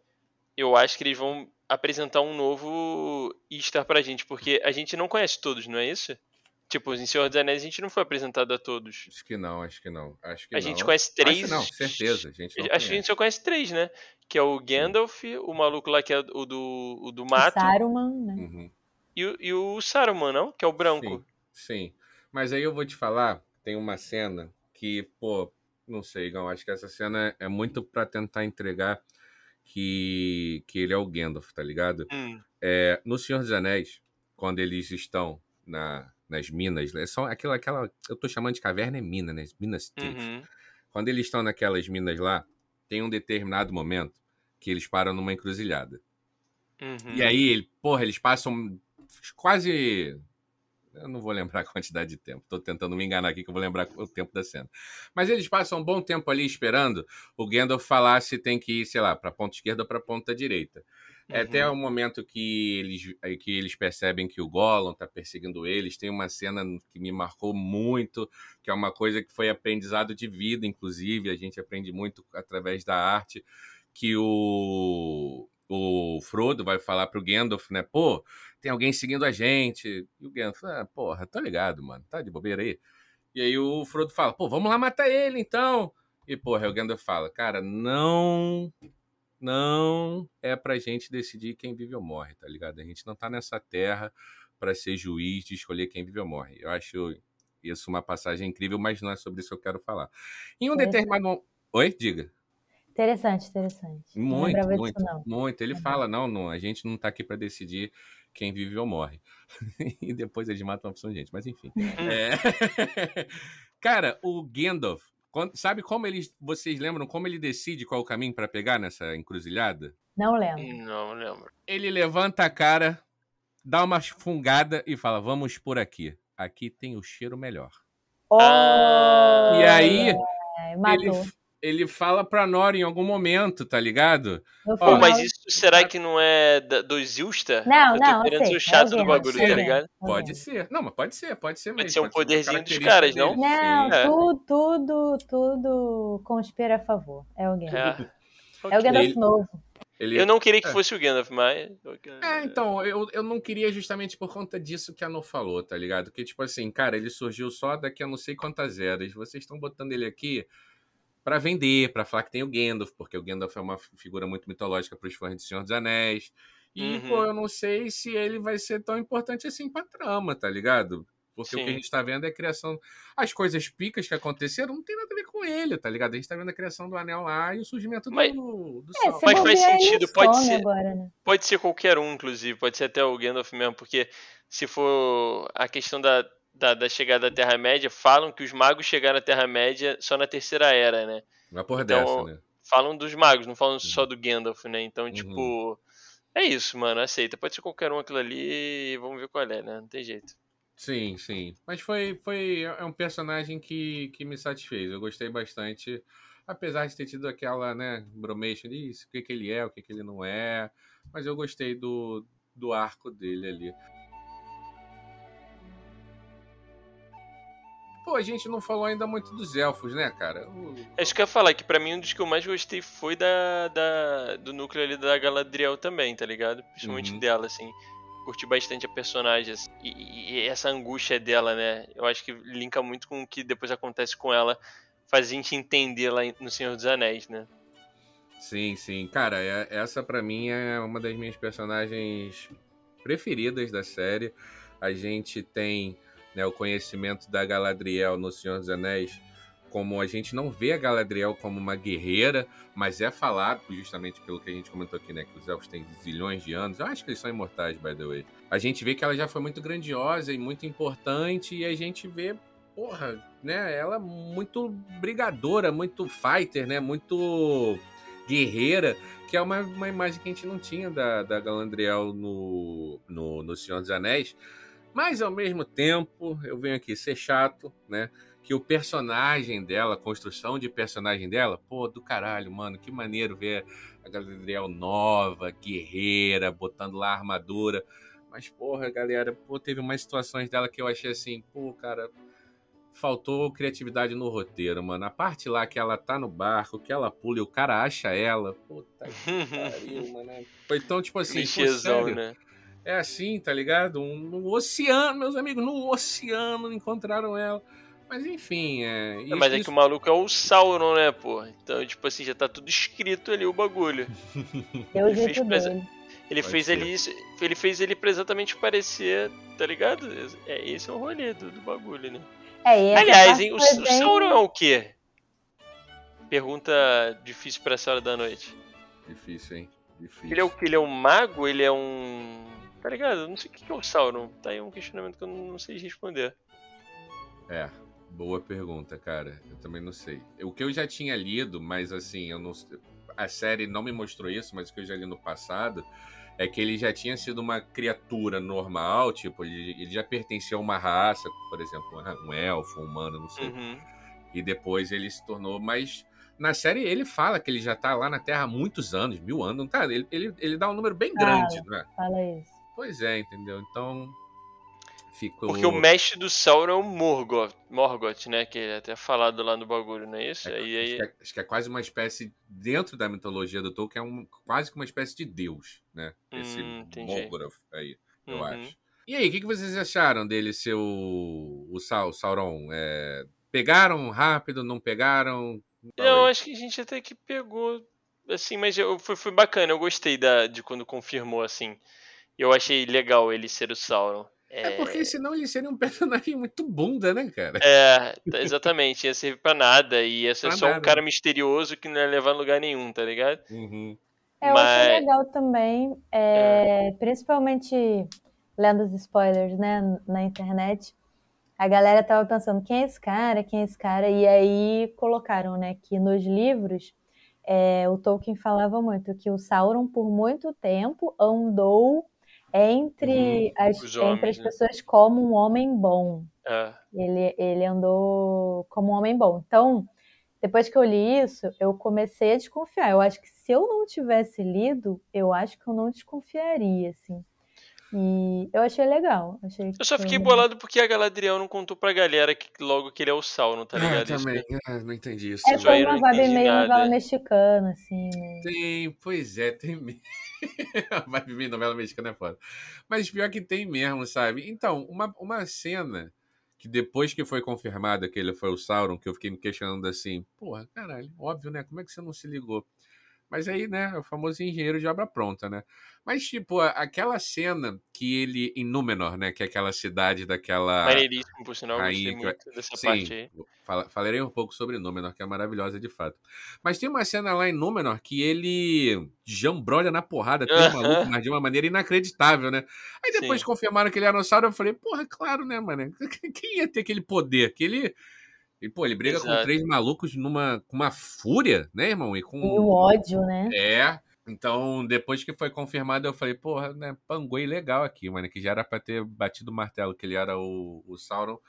Eu acho que eles vão apresentar um novo Istar pra gente, porque a gente não conhece todos, não é isso? Tipo, em Senhor dos Anéis a gente não foi apresentado a todos. Acho que não, acho que não. Acho que a não. gente conhece três. Acho não, certeza. A gente não acho conhece. que a gente só conhece três, né? Que é o Gandalf, Sim. o maluco lá que é o do, o do mato. O Saruman, né? Uhum. E, e, o Saruman, não? Que é o branco. Sim. Sim. Mas aí eu vou te falar, tem uma cena que, pô, não sei, Gão, acho que essa cena é muito para tentar entregar que, que ele é o Gandalf, tá ligado? Hum. É, no Senhor dos Anéis, quando eles estão na, nas minas, né? são aquela, aquela, eu tô chamando de caverna é mina, né? Minas Uhum. Quando eles estão naquelas minas lá, tem um determinado momento que eles param numa encruzilhada. Uhum. E aí, ele, porra, eles passam quase. Eu não vou lembrar a quantidade de tempo. Tô tentando me enganar aqui que eu vou lembrar o tempo da cena. Mas eles passam um bom tempo ali esperando o Gandalf falar se tem que ir, sei lá, para ponta esquerda ou para ponta direita. É até o momento que eles, eh, que eles percebem que o Gollum está perseguindo eles. Tem uma cena que me marcou muito, que é uma coisa que foi aprendizado de vida, inclusive. A gente aprende muito através da arte, que o, o Frodo vai falar pro Gandalf, né? Pô, tem alguém seguindo a gente. E o Gandalf, ah, porra, tô ligado, mano. Tá de bobeira aí. E aí o Frodo fala, pô, vamos lá matar ele, então. E, porra, o Gandalf fala, cara, não não é pra gente decidir quem vive ou morre, tá ligado? A gente não tá nessa terra para ser juiz de escolher quem vive ou morre. Eu acho isso uma passagem incrível, mas não é sobre isso que eu quero falar. Em um determinado. Oi, diga. Interessante, interessante. Muito, muito, muito. Ele uhum. fala: não, não, a gente não tá aqui para decidir quem vive ou morre. e depois eles matam a opção de gente, mas enfim. é... Cara, o Gandalf, sabe como ele. Vocês lembram como ele decide qual o caminho para pegar nessa encruzilhada? Não lembro. Não lembro. Ele levanta a cara, dá uma fungada e fala: Vamos por aqui. Aqui tem o cheiro melhor. Oh, e aí, é, ele, ele fala pra Nora em algum momento, tá ligado? Pô, mas isso será que não é do Zilsta? Não, eu não, querendo ser o chato do bagulho, tá ligado? Pode ser. Não, mas pode ser, pode ser mesmo. Pode ser um poderzinho dos caras, não? Não, é. tudo, tudo, tudo conspira a favor. É o Gandalf. É, okay. é o Gandalf novo. Ele... Eu não queria que é. fosse o Gandalf, mas. É, então, eu, eu não queria justamente por conta disso que a No falou, tá ligado? Que, tipo assim, cara, ele surgiu só daqui a não sei quantas eras. Vocês estão botando ele aqui para vender, para falar que tem o Gandalf, porque o Gandalf é uma figura muito mitológica para os fãs de Senhor dos Anéis. E, uhum. pô, eu não sei se ele vai ser tão importante assim pra trama, tá ligado? Porque Sim. o que a gente tá vendo é a criação. As coisas picas que aconteceram não tem nada a ver com ele, tá ligado? A gente tá vendo a criação do anel lá e o surgimento mas, do, do é, Mas faz sentido, pode ser. Agora, né? Pode ser qualquer um, inclusive, pode ser até o Gandalf mesmo, porque se for a questão da, da, da chegada da Terra-média, falam que os magos chegaram à Terra-média só na Terceira Era, né? Uma porra então, dessa, né? Falam dos magos, não falam uhum. só do Gandalf, né? Então, uhum. tipo. É isso, mano. Aceita. Pode ser qualquer um aquilo ali e vamos ver qual é, né? Não tem jeito. Sim, sim. Mas foi, foi é um personagem que, que me satisfez. Eu gostei bastante. Apesar de ter tido aquela, né, bromation disso, o que, que ele é, o que, que ele não é. Mas eu gostei do, do arco dele ali. Pô, a gente não falou ainda muito dos elfos, né, cara? O... É isso que eu ia falar, que pra mim um dos que eu mais gostei foi da, da do núcleo ali da Galadriel também, tá ligado? Principalmente uhum. dela, assim. curti bastante a personagem assim, e, e, essa angústia dela, né? Eu acho que linka muito com o que depois acontece com ela, faz a gente entender lá no Senhor dos Anéis, né? Sim, sim. Cara, é, essa para mim é uma das minhas personagens preferidas da série. A gente tem né, o conhecimento da Galadriel no Senhor dos Anéis como a gente não vê a Galadriel como uma guerreira, mas é falado, justamente pelo que a gente comentou aqui, né? Que os elfos têm zilhões de anos. Eu acho que eles são imortais, by the way. A gente vê que ela já foi muito grandiosa e muito importante, e a gente vê, porra, né? Ela muito brigadora, muito fighter, né? Muito guerreira, que é uma, uma imagem que a gente não tinha da, da Galadriel no, no, no Senhor dos Anéis. Mas ao mesmo tempo, eu venho aqui ser chato, né? que o personagem dela, a construção de personagem dela, pô, do caralho, mano, que maneiro ver a Galadriel nova, guerreira, botando lá a armadura. Mas, porra, galera, pô, teve umas situações dela que eu achei assim, pô, cara, faltou criatividade no roteiro, mano. A parte lá que ela tá no barco, que ela pula e o cara acha ela, puta que pariu, mano. Foi tão, tipo assim, Clichêzão, né? É assim, tá ligado? Um, no oceano, meus amigos, no oceano encontraram ela. Mas enfim, é. Isso, mas é isso... que o maluco é o Sauron, né, pô? Então, tipo assim, já tá tudo escrito ali o bagulho. Eu ele fez, pra... ele fez ele ele fez ele pra exatamente parecer, tá ligado? É, esse é o rolê do, do bagulho, né? É, Aliás, hein, o, bem... o Sauron é o quê? Pergunta difícil pra essa hora da noite. Difícil, hein? Difícil. Ele é o que? Ele é um mago? Ele é um. Tá ligado? Eu não sei o que é o Sauron. Tá aí um questionamento que eu não sei responder. É, Boa pergunta, cara. Eu também não sei. O que eu já tinha lido, mas assim, eu não a série não me mostrou isso, mas o que eu já li no passado é que ele já tinha sido uma criatura normal, tipo, ele, ele já pertencia a uma raça, por exemplo, um elfo, um humano, não sei. Uhum. E depois ele se tornou mais na série ele fala que ele já tá lá na Terra há muitos anos, mil anos, não tá? Ele, ele, ele dá um número bem grande, fala, não é? Fala isso. Pois é, entendeu? Então, Ficou... Porque o mestre do Sauron é o Morgoth, Morgoth, né? Que é até falado lá no bagulho, não é isso? É, aí, acho, que é, acho, que é, quase uma espécie, dentro da mitologia do Tolkien, é um, quase que uma espécie de deus, né? Esse hum, Morgoth aí, eu uhum. acho. E aí, o que, que, vocês acharam dele ser o, o Sauron? É, pegaram rápido, não pegaram? Eu acho que a gente até que pegou, assim, mas eu, foi, foi bacana, eu gostei da, de quando confirmou, assim. Eu achei legal ele ser o Sauron. É... é... porque senão ele seria um personagem muito bunda, né, cara? É, exatamente. Ia servir pra nada. E ia ser pra só nada. um cara misterioso que não ia levar a lugar nenhum, tá ligado? Uhum. É, eu Mas... achei legal também, é, é. principalmente lendo os spoilers, né, na internet. A galera tava pensando, quem é esse cara? Quem é esse cara? E aí colocaram, né, que nos livros é, o Tolkien falava muito que o Sauron, por muito tempo, andou entre, uhum. as, homens, entre as né? pessoas como um homem bom. É. Ele, ele andou como um homem bom. Então, depois que eu li isso, eu comecei a desconfiar. Eu acho que se eu não tivesse lido, eu acho que eu não desconfiaria, assim. E eu achei legal. Achei eu só fiquei bolado porque a Galadriel não contou pra galera que logo que ele é o Sauron, tá ligado? É, também, é, não entendi isso. É, foi uma vibe meio nada. novela mexicana, assim, né? Tem, pois é, tem mesmo. vibe meio novela mexicana é foda. Mas pior que tem mesmo, sabe? Então, uma, uma cena que depois que foi confirmada que ele foi o Sauron, que eu fiquei me questionando assim, porra, caralho, óbvio, né? Como é que você não se ligou? Mas aí, né, é o famoso engenheiro de obra pronta, né? Mas, tipo, aquela cena que ele, em Númenor, né, que é aquela cidade daquela... Maneiríssimo, por sinal, gostei muito dessa Sim, parte aí. falarei um pouco sobre Númenor, que é maravilhosa de fato. Mas tem uma cena lá em Númenor que ele jambrolha na porrada, tem um maluco, mas de uma maneira inacreditável, né? Aí depois Sim. confirmaram que ele era um Sauron, eu falei, porra, claro, né, mano? Quem ia ter aquele poder? Que ele e, pô, ele briga Exato. com três malucos numa, com uma fúria, né, irmão? E com. E o ódio, né? É. Então, depois que foi confirmado, eu falei, porra, né, panguei legal aqui, mano. Que já era pra ter batido o martelo, que ele era o, o Sauron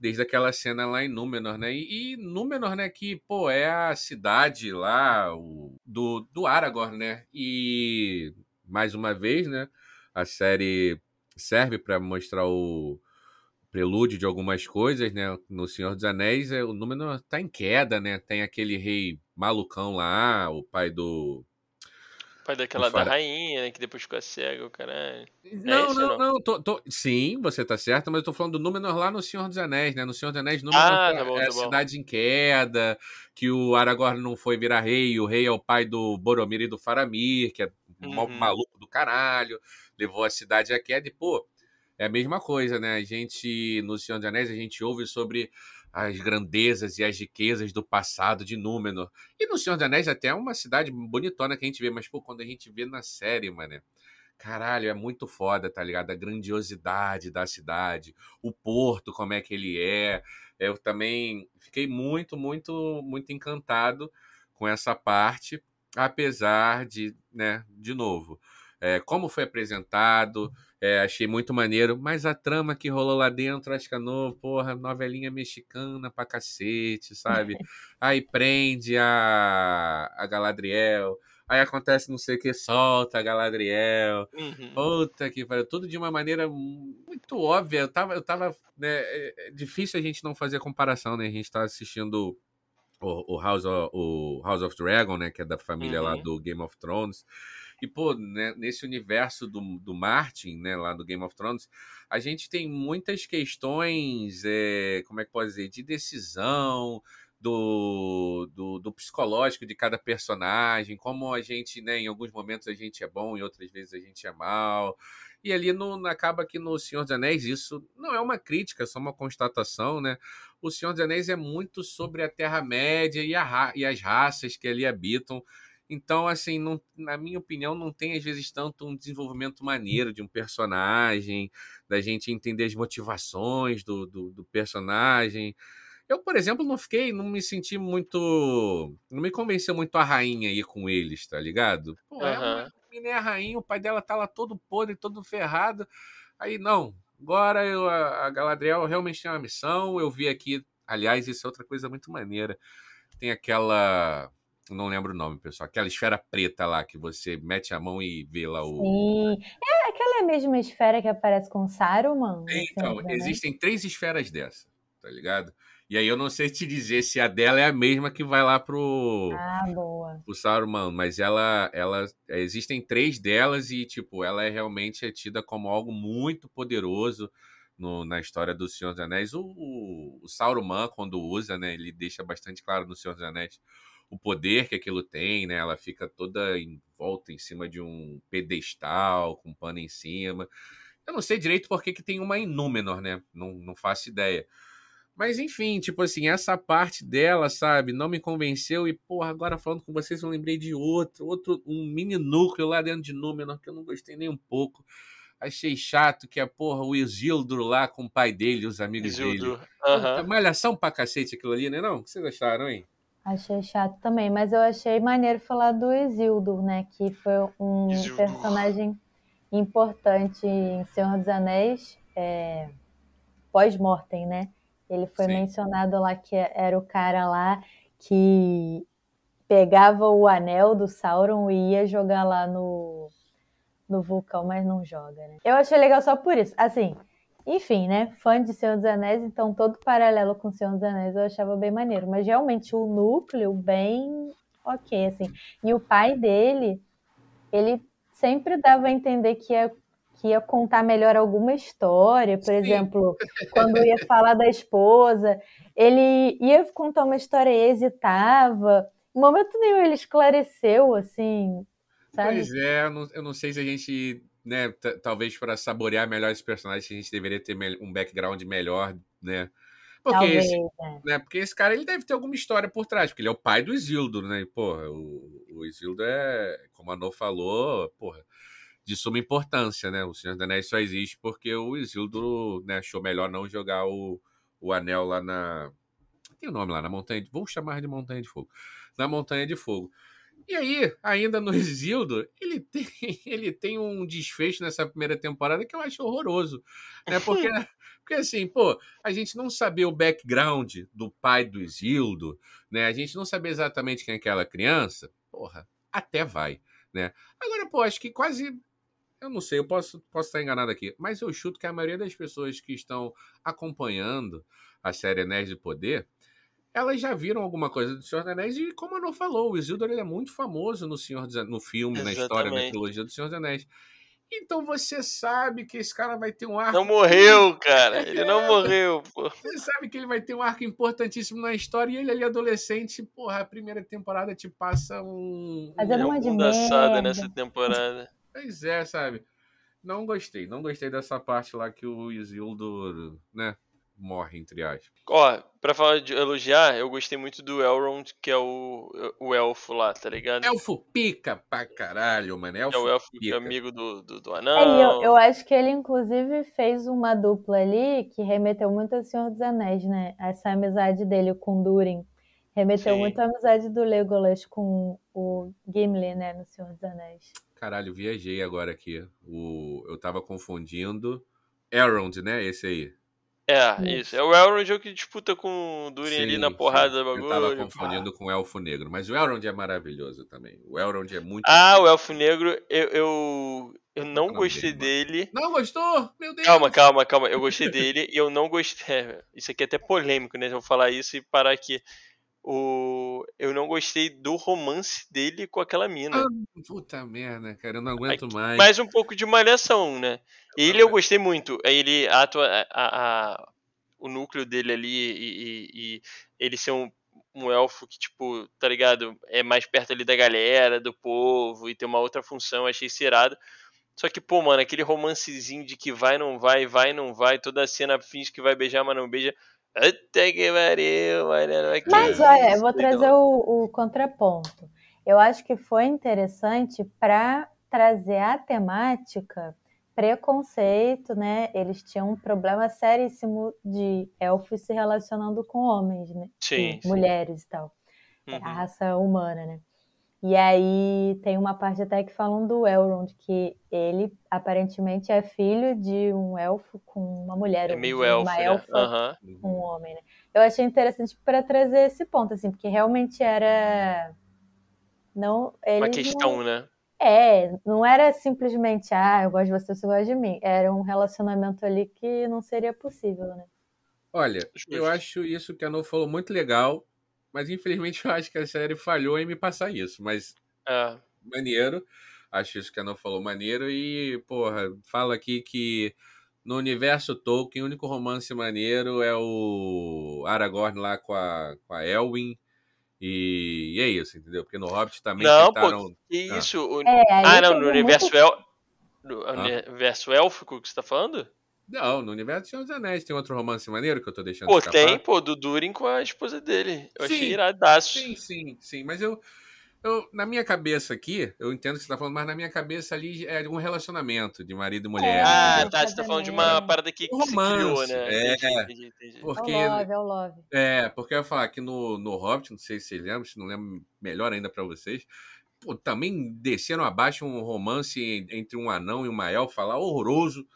desde aquela cena lá em Númenor, né? E, e Númenor, né, que, pô, é a cidade lá o, do, do Aragorn, né? E, mais uma vez, né, a série serve para mostrar o, prelúdio de algumas coisas, né? No Senhor dos Anéis, é, o número está em queda, né? Tem aquele rei malucão lá, o pai do. Pai daquela da rainha, né? Que depois ficou cego, caralho. Não, é não, não. não tô, tô... Sim, você tá certo, mas eu tô falando do Númenor lá no Senhor dos Anéis, né? No Senhor dos Anéis, Númenor ah, tá bom, é tá cidade em queda, que o Aragorn não foi virar rei, o rei é o pai do Boromir e do Faramir, que é uhum. maluco do caralho, levou a cidade à queda e, pô, é a mesma coisa, né? A gente, no Senhor dos Anéis, a gente ouve sobre as grandezas e as riquezas do passado de Númenor. E no Senhor dos Anéis até é uma cidade bonitona que a gente vê, mas pô, quando a gente vê na série, mano, caralho, é muito foda, tá ligado? A grandiosidade da cidade, o porto, como é que ele é. Eu também fiquei muito, muito, muito encantado com essa parte, apesar de, né, de novo, é, como foi apresentado, é, achei muito maneiro, mas a trama que rolou lá dentro, acho que é novo, porra, novelinha mexicana pra cacete, sabe? Aí prende a, a Galadriel, aí acontece não sei o que, solta a Galadriel. Uhum. Puta que pariu, tudo de uma maneira muito óbvia. Eu tava, eu tava, né, é, é difícil a gente não fazer comparação, né? A gente tá assistindo o, o, House, of, o House of Dragon, né, que é da família uhum. lá do Game of Thrones. E, pô, né, nesse universo do, do Martin, né, lá do Game of Thrones, a gente tem muitas questões, é, como é que pode dizer, de decisão, do, do, do, psicológico de cada personagem, como a gente, né, em alguns momentos a gente é bom, em outras vezes a gente é mal. E ali no, acaba que no Senhor dos Anéis isso não é uma crítica, é só uma constatação, né? O Senhor dos Anéis é muito sobre a Terra-média e, a, e as raças que ali habitam. Então, assim, não, na minha opinião, não tem às vezes tanto um desenvolvimento maneiro de um personagem, da gente entender as motivações do, do, do personagem. Eu, por exemplo, não fiquei, não me senti muito. Não me convenceu muito a rainha aí com eles, tá ligado? Pô, uhum. é menina é a rainha, o pai dela tá lá todo podre, todo ferrado. Aí, não. Agora eu, a, a Galadriel realmente tem uma missão. Eu vi aqui, aliás, isso é outra coisa muito maneira. Tem aquela não lembro o nome, pessoal. Aquela esfera preta lá que você mete a mão e vê lá o. Sim. É aquela mesma esfera que aparece com Saruman? Então, existem três esferas dessa, tá ligado? E aí eu não sei te dizer se a dela é a mesma que vai lá pro. Ah, boa. Pro Saruman, mas ela, ela. Existem três delas e, tipo, ela é realmente é tida como algo muito poderoso. No, na história do Senhor dos Anéis, o, o, o Sauron, quando usa, né, ele deixa bastante claro no Senhor dos Anéis o poder que aquilo tem, né? Ela fica toda em volta em cima de um pedestal, com um pano em cima. Eu não sei direito por que, que tem uma em Númenor, né? Não, não faço ideia. Mas enfim, tipo assim, essa parte dela, sabe, não me convenceu e, porra, agora falando com vocês, eu lembrei de outro, outro, um mini núcleo lá dentro de Númenor que eu não gostei nem um pouco. Achei chato que a porra, o Isildur lá com o pai dele, os amigos Isildur. dele. Uhum. Malhação pra cacete aquilo ali, né? Não? O que vocês acharam, hein? Achei chato também, mas eu achei maneiro falar do Isildur, né? Que foi um Isildur. personagem importante em Senhor dos Anéis, é, pós-mortem, né? Ele foi Sim. mencionado lá que era o cara lá que pegava o anel do Sauron e ia jogar lá no, no vulcão, mas não joga, né? Eu achei legal só por isso. Assim, enfim, né? Fã de Senhor dos Anéis, então todo paralelo com Senhor dos Anéis eu achava bem maneiro. Mas realmente o núcleo, bem ok, assim. E o pai dele, ele sempre dava a entender que ia, que ia contar melhor alguma história. Por Sim. exemplo, quando ia falar da esposa, ele ia contar uma história e hesitava. Em momento nenhum ele esclareceu, assim, sabe? Pois é, eu não, eu não sei se a gente né, talvez para saborear melhor esse personagem, a gente deveria ter um background melhor, né? Porque, talvez, esse, é. né, porque esse cara ele deve ter alguma história por trás, porque ele é o pai do Isildur, né? E, porra, o, o Isildur é, como a No falou, porra, de suma importância, né? O Senhor dos Anéis só existe porque o Isildur né, achou melhor não jogar o, o anel lá na. Tem o um nome lá, na Montanha de. Vou chamar de Montanha de Fogo. Na Montanha de Fogo. E aí, ainda no Isildo, ele tem, ele tem um desfecho nessa primeira temporada que eu acho horroroso. Né? Porque, porque assim, pô, a gente não saber o background do pai do Isildo, né? A gente não saber exatamente quem é aquela criança, porra, até vai, né? Agora, pô, acho que quase eu não sei, eu posso, posso estar enganado aqui, mas eu chuto que a maioria das pessoas que estão acompanhando a série Anéis de Poder elas já viram alguma coisa do Senhor dos Anéis e, como a não falou, o Isildur ele é muito famoso no, Senhor dos, no filme, Exatamente. na história da trilogia do Senhor dos Anéis. Então você sabe que esse cara vai ter um arco. Não morreu, cara. Ele não morreu, pô. Você sabe que ele vai ter um arco importantíssimo na história e ele ali adolescente, porra, a primeira temporada te passa um. Fazendo uma de nessa temporada. Pois é, sabe? Não gostei, não gostei dessa parte lá que o Isildur, né? Morre, entre aspas. Ó, pra falar de elogiar, eu gostei muito do Elrond, que é o, o elfo lá, tá ligado? Elfo pica pra caralho, mano. Elfo é o elfo pica. amigo do, do, do anão. É, eu, eu, acho que ele, inclusive, fez uma dupla ali que remeteu muito ao Senhor dos Anéis, né? Essa amizade dele com Durin. Remeteu Sim. muito à amizade do Legolas com o Gimli, né? No Senhor dos Anéis. Caralho, viajei agora aqui. O, eu tava confundindo. Elrond, né? Esse aí. É, isso. É o Elrond é que disputa com o Durin sim, ali na porrada sim. do bagulho. Eu tava confundindo com o Elfo Negro, mas o Elrond é maravilhoso também. O Elrond é muito. Ah, o Elfo Negro, eu, eu, eu não gostei dele. Não gostou? Meu Deus! Calma, calma, calma. Eu gostei dele e eu não gostei. É, isso aqui é até polêmico, né? Eu vou falar isso e parar aqui. O... Eu não gostei do romance dele com aquela mina. Ah, puta merda, cara, eu não aguento aqui, mais. Mais um pouco de malhação, né? Ele eu gostei muito. Ele atua a, a, o núcleo dele ali e, e, e ele ser um, um, elfo que, tipo, tá ligado? É mais perto ali da galera, do povo e tem uma outra função, achei irado. Só que, pô, mano, aquele romancezinho de que vai, não vai, vai, não vai, toda a cena finge que vai beijar, mas não beija. Até que pariu, mano. Mas olha, eu vou trazer o, o contraponto. Eu acho que foi interessante para trazer a temática preconceito, né? Eles tinham um problema seríssimo de elfos se relacionando com homens, né? Sim. sim. Mulheres e tal. Uhum. A raça humana, né? E aí tem uma parte até que falam do Elrond, que ele aparentemente é filho de um elfo com uma mulher. É meio elfo, uma né? elfa uhum. com um homem, né? Eu achei interessante para trazer esse ponto, assim, porque realmente era... Não, uma questão, não... né? É, não era simplesmente, ah, eu gosto de você, você gosta de mim. Era um relacionamento ali que não seria possível, né? Olha, eu acho isso que a No falou muito legal, mas infelizmente eu acho que a série falhou em me passar isso. Mas é. maneiro, acho isso que a No falou maneiro. E, porra, fala aqui que no universo Tolkien, o único romance maneiro é o Aragorn lá com a, com a Elwin e, e, é isso, entendeu? Porque no Hobbit também não, tentaram... Pô, que ah. isso? O... É, ah, não, no universo, muito... el... no ah. universo élfico que você tá falando? Não, no universo de Senhor dos Anéis tem outro romance maneiro que eu tô deixando Pô, escapar. tem, pô, do Durin com a esposa dele. Eu sim, achei iradaço. Sim, sim, sim, mas eu, eu, na minha cabeça aqui, eu entendo o que você tá falando, mas na minha cabeça ali é um relacionamento de marido e mulher. Ah, entendeu? tá. Você tá falando de uma parada que, um romance, criou, né? É, entendi, entendi, entendi. Porque, é o love, é o love. É, porque eu ia falar que no, no Hobbit, não sei se vocês lembram, se não lembro, melhor ainda para vocês. Pô, também desceram abaixo um romance entre um anão e uma elfa lá, horroroso,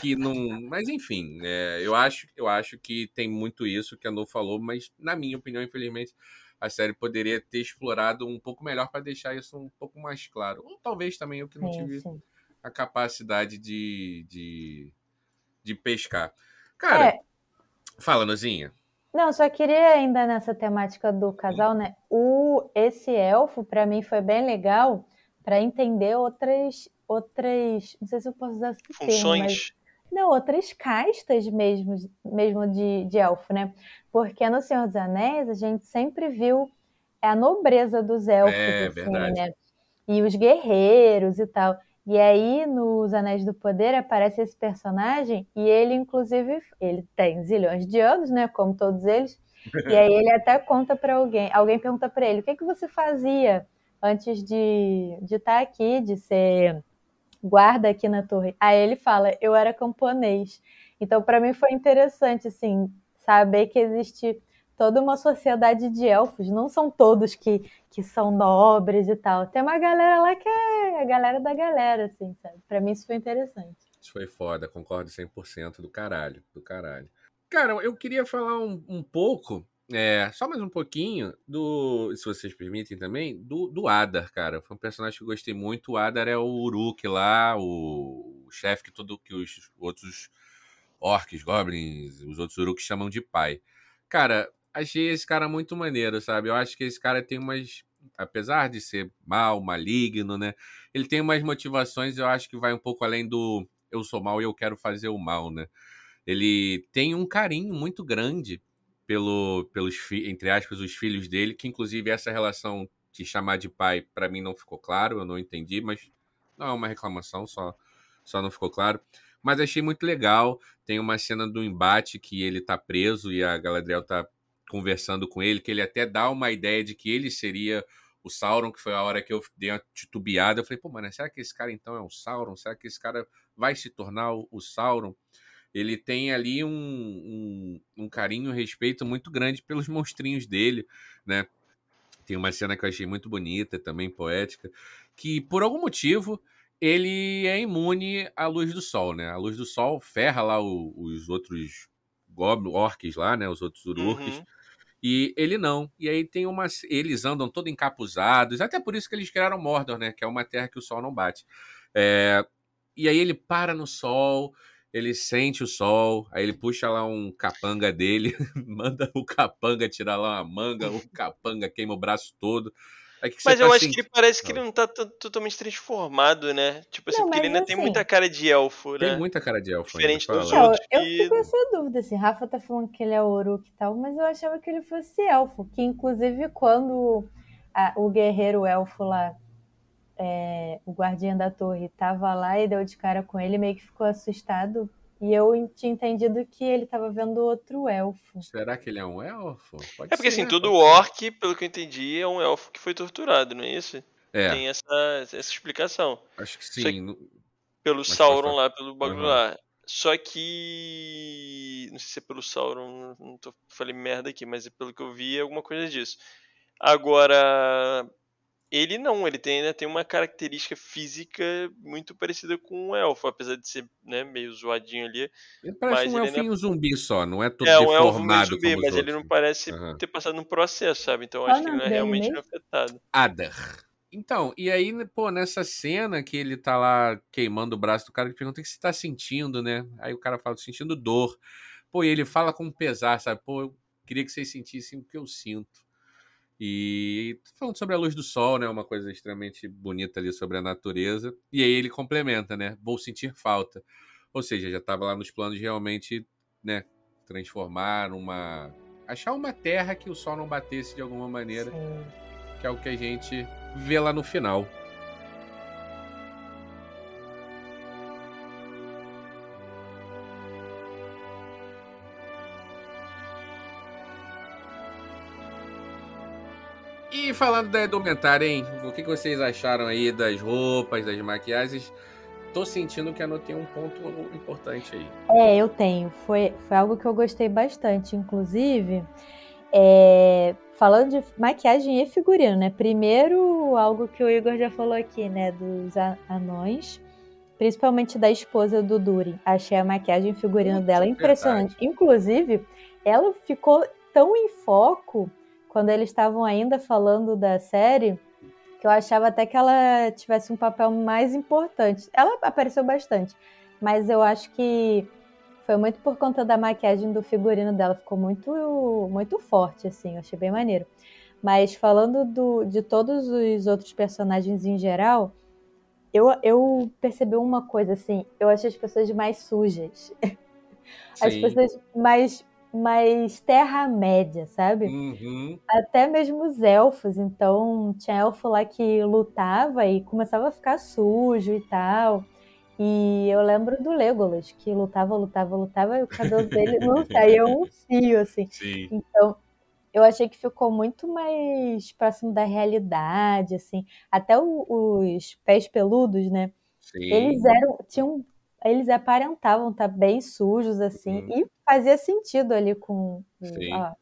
que não... Mas enfim, é, eu, acho, eu acho que tem muito isso que a No falou, mas na minha opinião, infelizmente, a série poderia ter explorado um pouco melhor para deixar isso um pouco mais claro. Ou talvez também eu que não tive sim. a capacidade de, de, de pescar. Cara, é. fala, Nozinha. Não, só queria ainda nessa temática do casal, né? O esse elfo para mim foi bem legal para entender outras outras, não sei se eu posso usar esse funções. Termo, mas, não, outras castas mesmo, mesmo de, de elfo, né? Porque no Senhor dos Anéis a gente sempre viu a nobreza dos elfos, é, assim, verdade. né? E os guerreiros e tal. E aí, nos Anéis do Poder, aparece esse personagem e ele, inclusive, ele tem zilhões de anos, né? Como todos eles. E aí ele até conta para alguém, alguém pergunta para ele, o que, que você fazia antes de estar de tá aqui, de ser guarda aqui na torre? Aí ele fala, eu era camponês. Então, para mim foi interessante, assim, saber que existe toda uma sociedade de elfos, não são todos que, que são nobres e tal. Tem uma galera lá que é a galera da galera, assim, sabe? Pra mim isso foi interessante. Isso foi foda, concordo 100% do caralho, do caralho. Cara, eu queria falar um, um pouco, é, só mais um pouquinho, do, se vocês permitem também, do, do Adar, cara. Foi um personagem que eu gostei muito. O Adar é o Uruk lá, o, o chefe que, todo, que os outros orcs, goblins, os outros uruks chamam de pai. Cara, achei esse cara muito maneiro, sabe? Eu acho que esse cara tem umas. Apesar de ser mal, maligno, né? Ele tem umas motivações, eu acho que vai um pouco além do eu sou mal e eu quero fazer o mal, né? Ele tem um carinho muito grande pelo, pelos, entre aspas, os filhos dele, que inclusive essa relação de chamar de pai, para mim não ficou claro, eu não entendi, mas não é uma reclamação, só, só não ficou claro. Mas achei muito legal. Tem uma cena do embate que ele tá preso e a Galadriel tá conversando com ele, que ele até dá uma ideia de que ele seria o Sauron, que foi a hora que eu dei uma titubeada. Eu falei, pô, mano, será que esse cara então é o Sauron? Será que esse cara vai se tornar o Sauron? Ele tem ali um, um, um carinho, um respeito muito grande pelos monstrinhos dele, né? Tem uma cena que eu achei muito bonita, também poética, que por algum motivo ele é imune à luz do sol, né? A luz do sol ferra lá o, os outros goblins, orques lá, né? Os outros ururques. Uhum. E ele não. E aí tem umas. Eles andam todo encapuzados. Até por isso que eles criaram Mordor, né? Que é uma terra que o sol não bate. É... E aí ele para no sol ele sente o sol, aí ele puxa lá um capanga dele, manda o capanga tirar lá uma manga, o capanga queima o braço todo. Que mas eu tá acho que ele parece que ele não tá totalmente transformado, né? Tipo assim, não, porque ele ainda assim, tem muita cara de elfo, né? Tem muita cara de elfo. Diferente ainda, dos outros. Eu, que... eu fico com essa dúvida, assim. Rafa tá falando que ele é Uruk e tal, mas eu achava que ele fosse elfo. Que inclusive quando a, o guerreiro elfo lá é, o guardião da torre estava lá e deu de cara com ele, meio que ficou assustado. E eu tinha entendido que ele estava vendo outro elfo. Será que ele é um elfo? Pode é porque ser, assim, todo orc, pelo que eu entendi, é um elfo que foi torturado, não é isso? É. Tem essa, essa explicação. Acho que sim. Que, pelo Mas Sauron lá, pelo bagulho uhum. lá. Só que. Não sei se é pelo Sauron, não tô, falei merda aqui, mas é pelo que eu vi é alguma coisa disso. Agora, ele não, ele tem, né, tem uma característica física muito parecida com um elfo, apesar de ser né, meio zoadinho ali. Ele parece um elfinho é... zumbi só, não é todo é, deformado. É um elfo zumbi, mas ele não parece uhum. ter passado um processo, sabe? Então acho que ele não é realmente é afetado. Adar. Então, e aí, pô, nessa cena que ele tá lá queimando o braço do cara, ele pergunta o que você tá sentindo, né? Aí o cara fala, sentindo dor. Pô, e ele fala com pesar, sabe? Pô, eu queria que vocês sentissem o que eu sinto. E falando sobre a luz do sol, né? Uma coisa extremamente bonita ali sobre a natureza. E aí ele complementa, né? Vou sentir falta. Ou seja, já estava lá nos planos de realmente, né? Transformar uma. Achar uma terra que o sol não batesse de alguma maneira. Sim. Que é o que a gente vê lá no final. E falando da indumentária, hein? O que vocês acharam aí das roupas, das maquiagens? Tô sentindo que anotei um ponto importante aí. É, eu tenho. Foi, foi algo que eu gostei bastante. Inclusive, é, falando de maquiagem e figurino, né? Primeiro, algo que o Igor já falou aqui, né? Dos anões. Principalmente da esposa do Durin. Achei a maquiagem e figurino dela impressionante. Verdade. Inclusive, ela ficou tão em foco quando eles estavam ainda falando da série, que eu achava até que ela tivesse um papel mais importante. Ela apareceu bastante, mas eu acho que foi muito por conta da maquiagem do figurino dela, ficou muito muito forte assim, eu achei bem maneiro. Mas falando do, de todos os outros personagens em geral, eu, eu percebi uma coisa assim, eu achei as pessoas mais sujas. As Sim. pessoas mais mais Terra-média, sabe? Uhum. Até mesmo os elfos. Então, tinha elfo lá que lutava e começava a ficar sujo e tal. E eu lembro do Legolas, que lutava, lutava, lutava, e o cabelo dele não saía um fio, assim. Sim. Então, eu achei que ficou muito mais próximo da realidade, assim. Até o, os pés peludos, né? Sim. Eles eram, tinham eles aparentavam estar tá bem sujos, assim, uhum. e fazia sentido ali com a,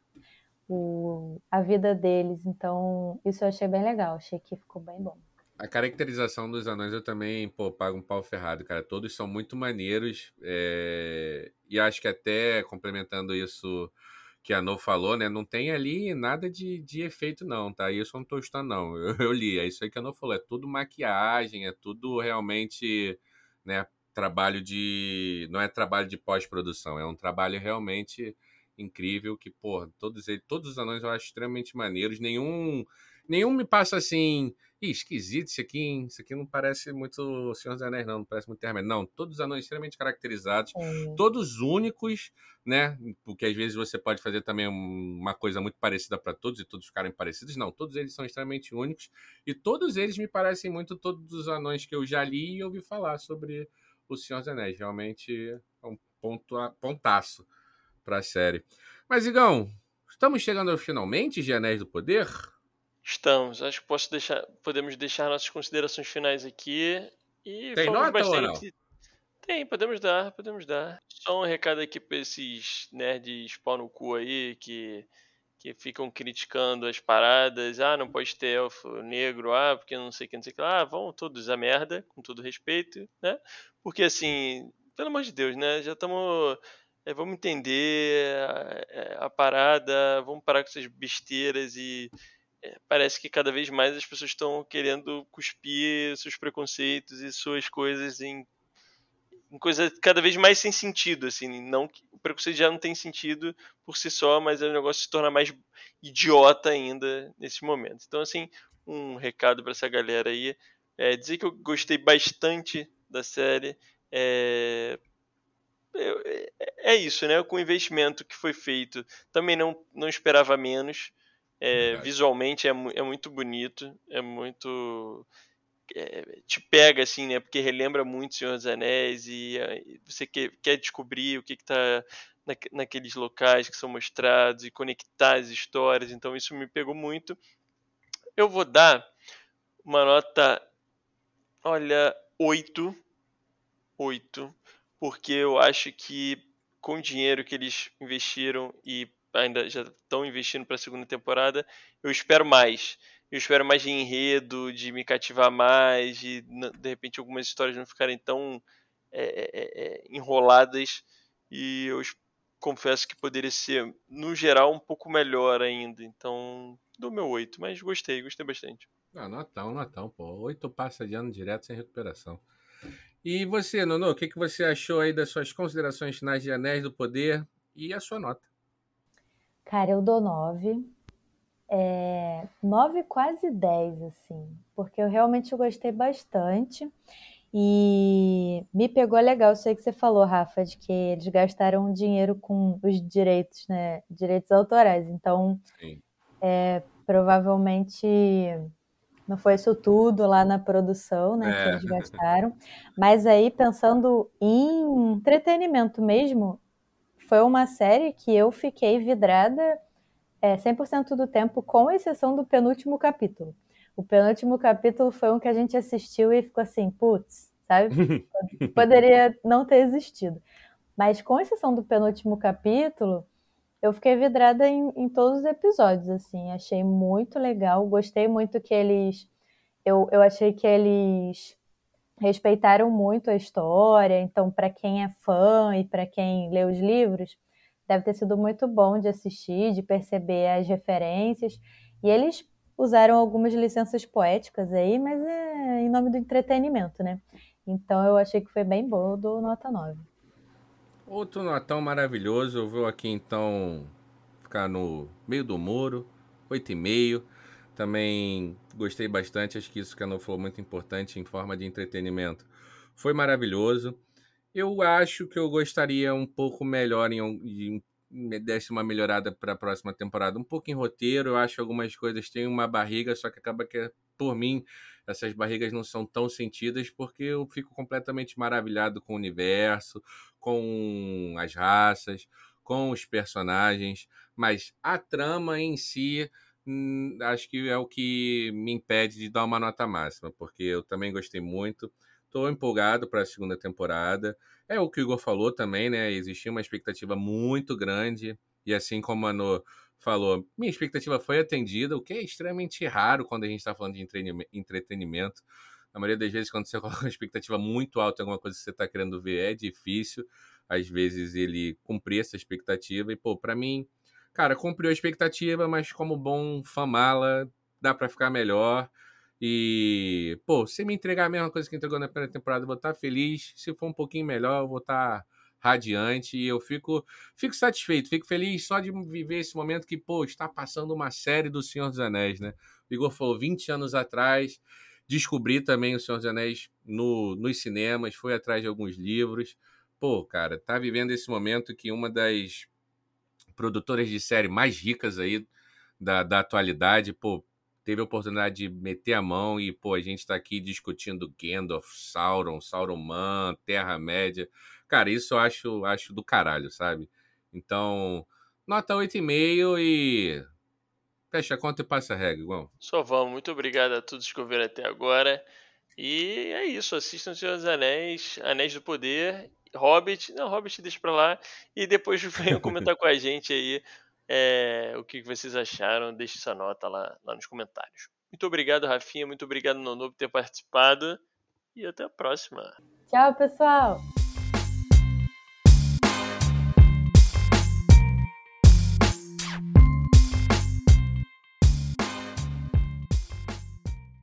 o, a vida deles. Então, isso eu achei bem legal, achei que ficou bem bom. A caracterização dos anões eu também, pô, pago um pau ferrado, cara. Todos são muito maneiros. É... E acho que até complementando isso que a No falou, né? Não tem ali nada de, de efeito, não, tá? Isso eu não tô estudando, não. Eu, eu li, é isso aí que a No falou. É tudo maquiagem, é tudo realmente, né? Trabalho de. Não é trabalho de pós-produção, é um trabalho realmente incrível, que, pô, todos, eles, todos os anões eu acho extremamente maneiros. Nenhum, nenhum me passa assim, Ih, esquisito isso aqui, hein? Isso aqui não parece muito Senhor dos Anéis, não, não parece muito Terra Não, todos os anões extremamente caracterizados, é. todos únicos, né? Porque às vezes você pode fazer também uma coisa muito parecida para todos e todos ficarem parecidos. Não, todos eles são extremamente únicos e todos eles me parecem muito todos os anões que eu já li e ouvi falar sobre o Senhor dos Anéis. Realmente é um ponto, pontaço para a série. Mas, Igão, estamos chegando finalmente de Anéis do Poder? Estamos. Acho que posso deixar, podemos deixar nossas considerações finais aqui. E Tem nota bastante... ou não? Tem, podemos dar, podemos dar. Só um recado aqui para esses nerds pau no cu aí que, que ficam criticando as paradas. Ah, não pode ter elfo negro, ah, porque não sei o que, não sei o que. Ah, vão todos a merda, com todo respeito, né? Porque assim, pelo amor de Deus, né? Já estamos. É, vamos entender a, a, parada, vamos parar com essas besteiras e é, parece que cada vez mais as pessoas estão querendo cuspir seus preconceitos e suas coisas em, em coisa cada vez mais sem sentido, assim, não o preconceito já não tem sentido por si só, mas o negócio se torna mais idiota ainda nesse momento. Então, assim, um recado para essa galera aí, é dizer que eu gostei bastante da série, é, é, é isso, né? Com o investimento que foi feito, também não, não esperava menos. É, visualmente é, é muito bonito, é muito. É, te pega assim, né? Porque relembra muito Senhor dos Anéis e, e você quer, quer descobrir o que está na, naqueles locais que são mostrados e conectar as histórias. Então isso me pegou muito. Eu vou dar uma nota, olha, 8. 8. Porque eu acho que com o dinheiro que eles investiram e ainda já estão investindo para a segunda temporada. Eu espero mais. Eu espero mais de enredo, de me cativar mais, de de repente algumas histórias não ficarem tão é, é, é, é enroladas. E eu confesso que poderia ser, no geral, um pouco melhor ainda. Então, do meu 8, mas gostei, gostei bastante. Ah, Natal, Natal, pô. 8 passa de ano direto sem recuperação. E você, Nono, o que, que você achou aí das suas considerações finais de Anéis do Poder e a sua nota? Cara, eu dou 9. É, 9, quase 10, assim. Porque eu realmente gostei bastante. E me pegou legal, sei que você falou, Rafa, de que eles gastaram dinheiro com os direitos, né? Direitos autorais. Então, é, provavelmente não foi isso tudo lá na produção, né? É. Que eles gastaram. Mas aí, pensando em entretenimento mesmo, foi uma série que eu fiquei vidrada é, 100% do tempo, com exceção do penúltimo capítulo. O penúltimo capítulo foi um que a gente assistiu e ficou assim, putz, sabe? Poderia não ter existido. Mas com exceção do penúltimo capítulo, eu fiquei vidrada em, em todos os episódios, assim. Achei muito legal, gostei muito que eles... Eu, eu achei que eles respeitaram muito a história, então para quem é fã e para quem lê os livros, deve ter sido muito bom de assistir, de perceber as referências. E eles usaram algumas licenças poéticas aí, mas é em nome do entretenimento, né? Então eu achei que foi bem bom, do nota 9. Outro notão maravilhoso, eu vou aqui então ficar no meio do muro, 8,5. Também gostei bastante, acho que isso que a falou muito importante em forma de entretenimento. Foi maravilhoso. Eu acho que eu gostaria um pouco melhor em, em me desse uma melhorada para a próxima temporada. Um pouco em roteiro, eu acho que algumas coisas têm uma barriga, só que acaba que, por mim, essas barrigas não são tão sentidas, porque eu fico completamente maravilhado com o universo, com as raças, com os personagens, mas a trama em si Hum, acho que é o que me impede de dar uma nota máxima, porque eu também gostei muito. Estou empolgado para a segunda temporada. É o que o Igor falou também, né? Existia uma expectativa muito grande, e assim como a No falou, minha expectativa foi atendida, o que é extremamente raro quando a gente está falando de entretenimento. Na maioria das vezes, quando você coloca uma expectativa muito alta em alguma coisa que você está querendo ver, é difícil, às vezes, ele cumprir essa expectativa. E, pô, para mim, cara, cumpriu a expectativa, mas como bom famala, dá para ficar melhor. E, pô, se me entregar a mesma coisa que entregou na primeira temporada, eu vou estar tá feliz. Se for um pouquinho melhor, eu vou estar tá radiante e eu fico, fico satisfeito, fico feliz só de viver esse momento que, pô, está passando uma série do Senhor dos Anéis, né? O Igor falou 20 anos atrás, descobri também o Senhor dos Anéis no, nos cinemas, fui atrás de alguns livros. Pô, cara, tá vivendo esse momento que uma das produtoras de série mais ricas aí da, da atualidade, pô, teve a oportunidade de meter a mão e, pô, a gente está aqui discutindo Gandalf, Sauron, Sauron Terra-média. Cara, isso eu acho, acho do caralho, sabe? Então, nota 8,5 e. Fecha a conta e passa a regra, igual. Só vamos. Muito obrigado a todos que ouviram até agora. E é isso. Assistam Senhor dos Anéis, Anéis do Poder, Hobbit. Não, Hobbit deixa pra lá. E depois venham comentar com a gente aí é, o que vocês acharam. Deixe sua nota lá, lá nos comentários. Muito obrigado, Rafinha. Muito obrigado, Nono, por ter participado. E até a próxima. Tchau, pessoal.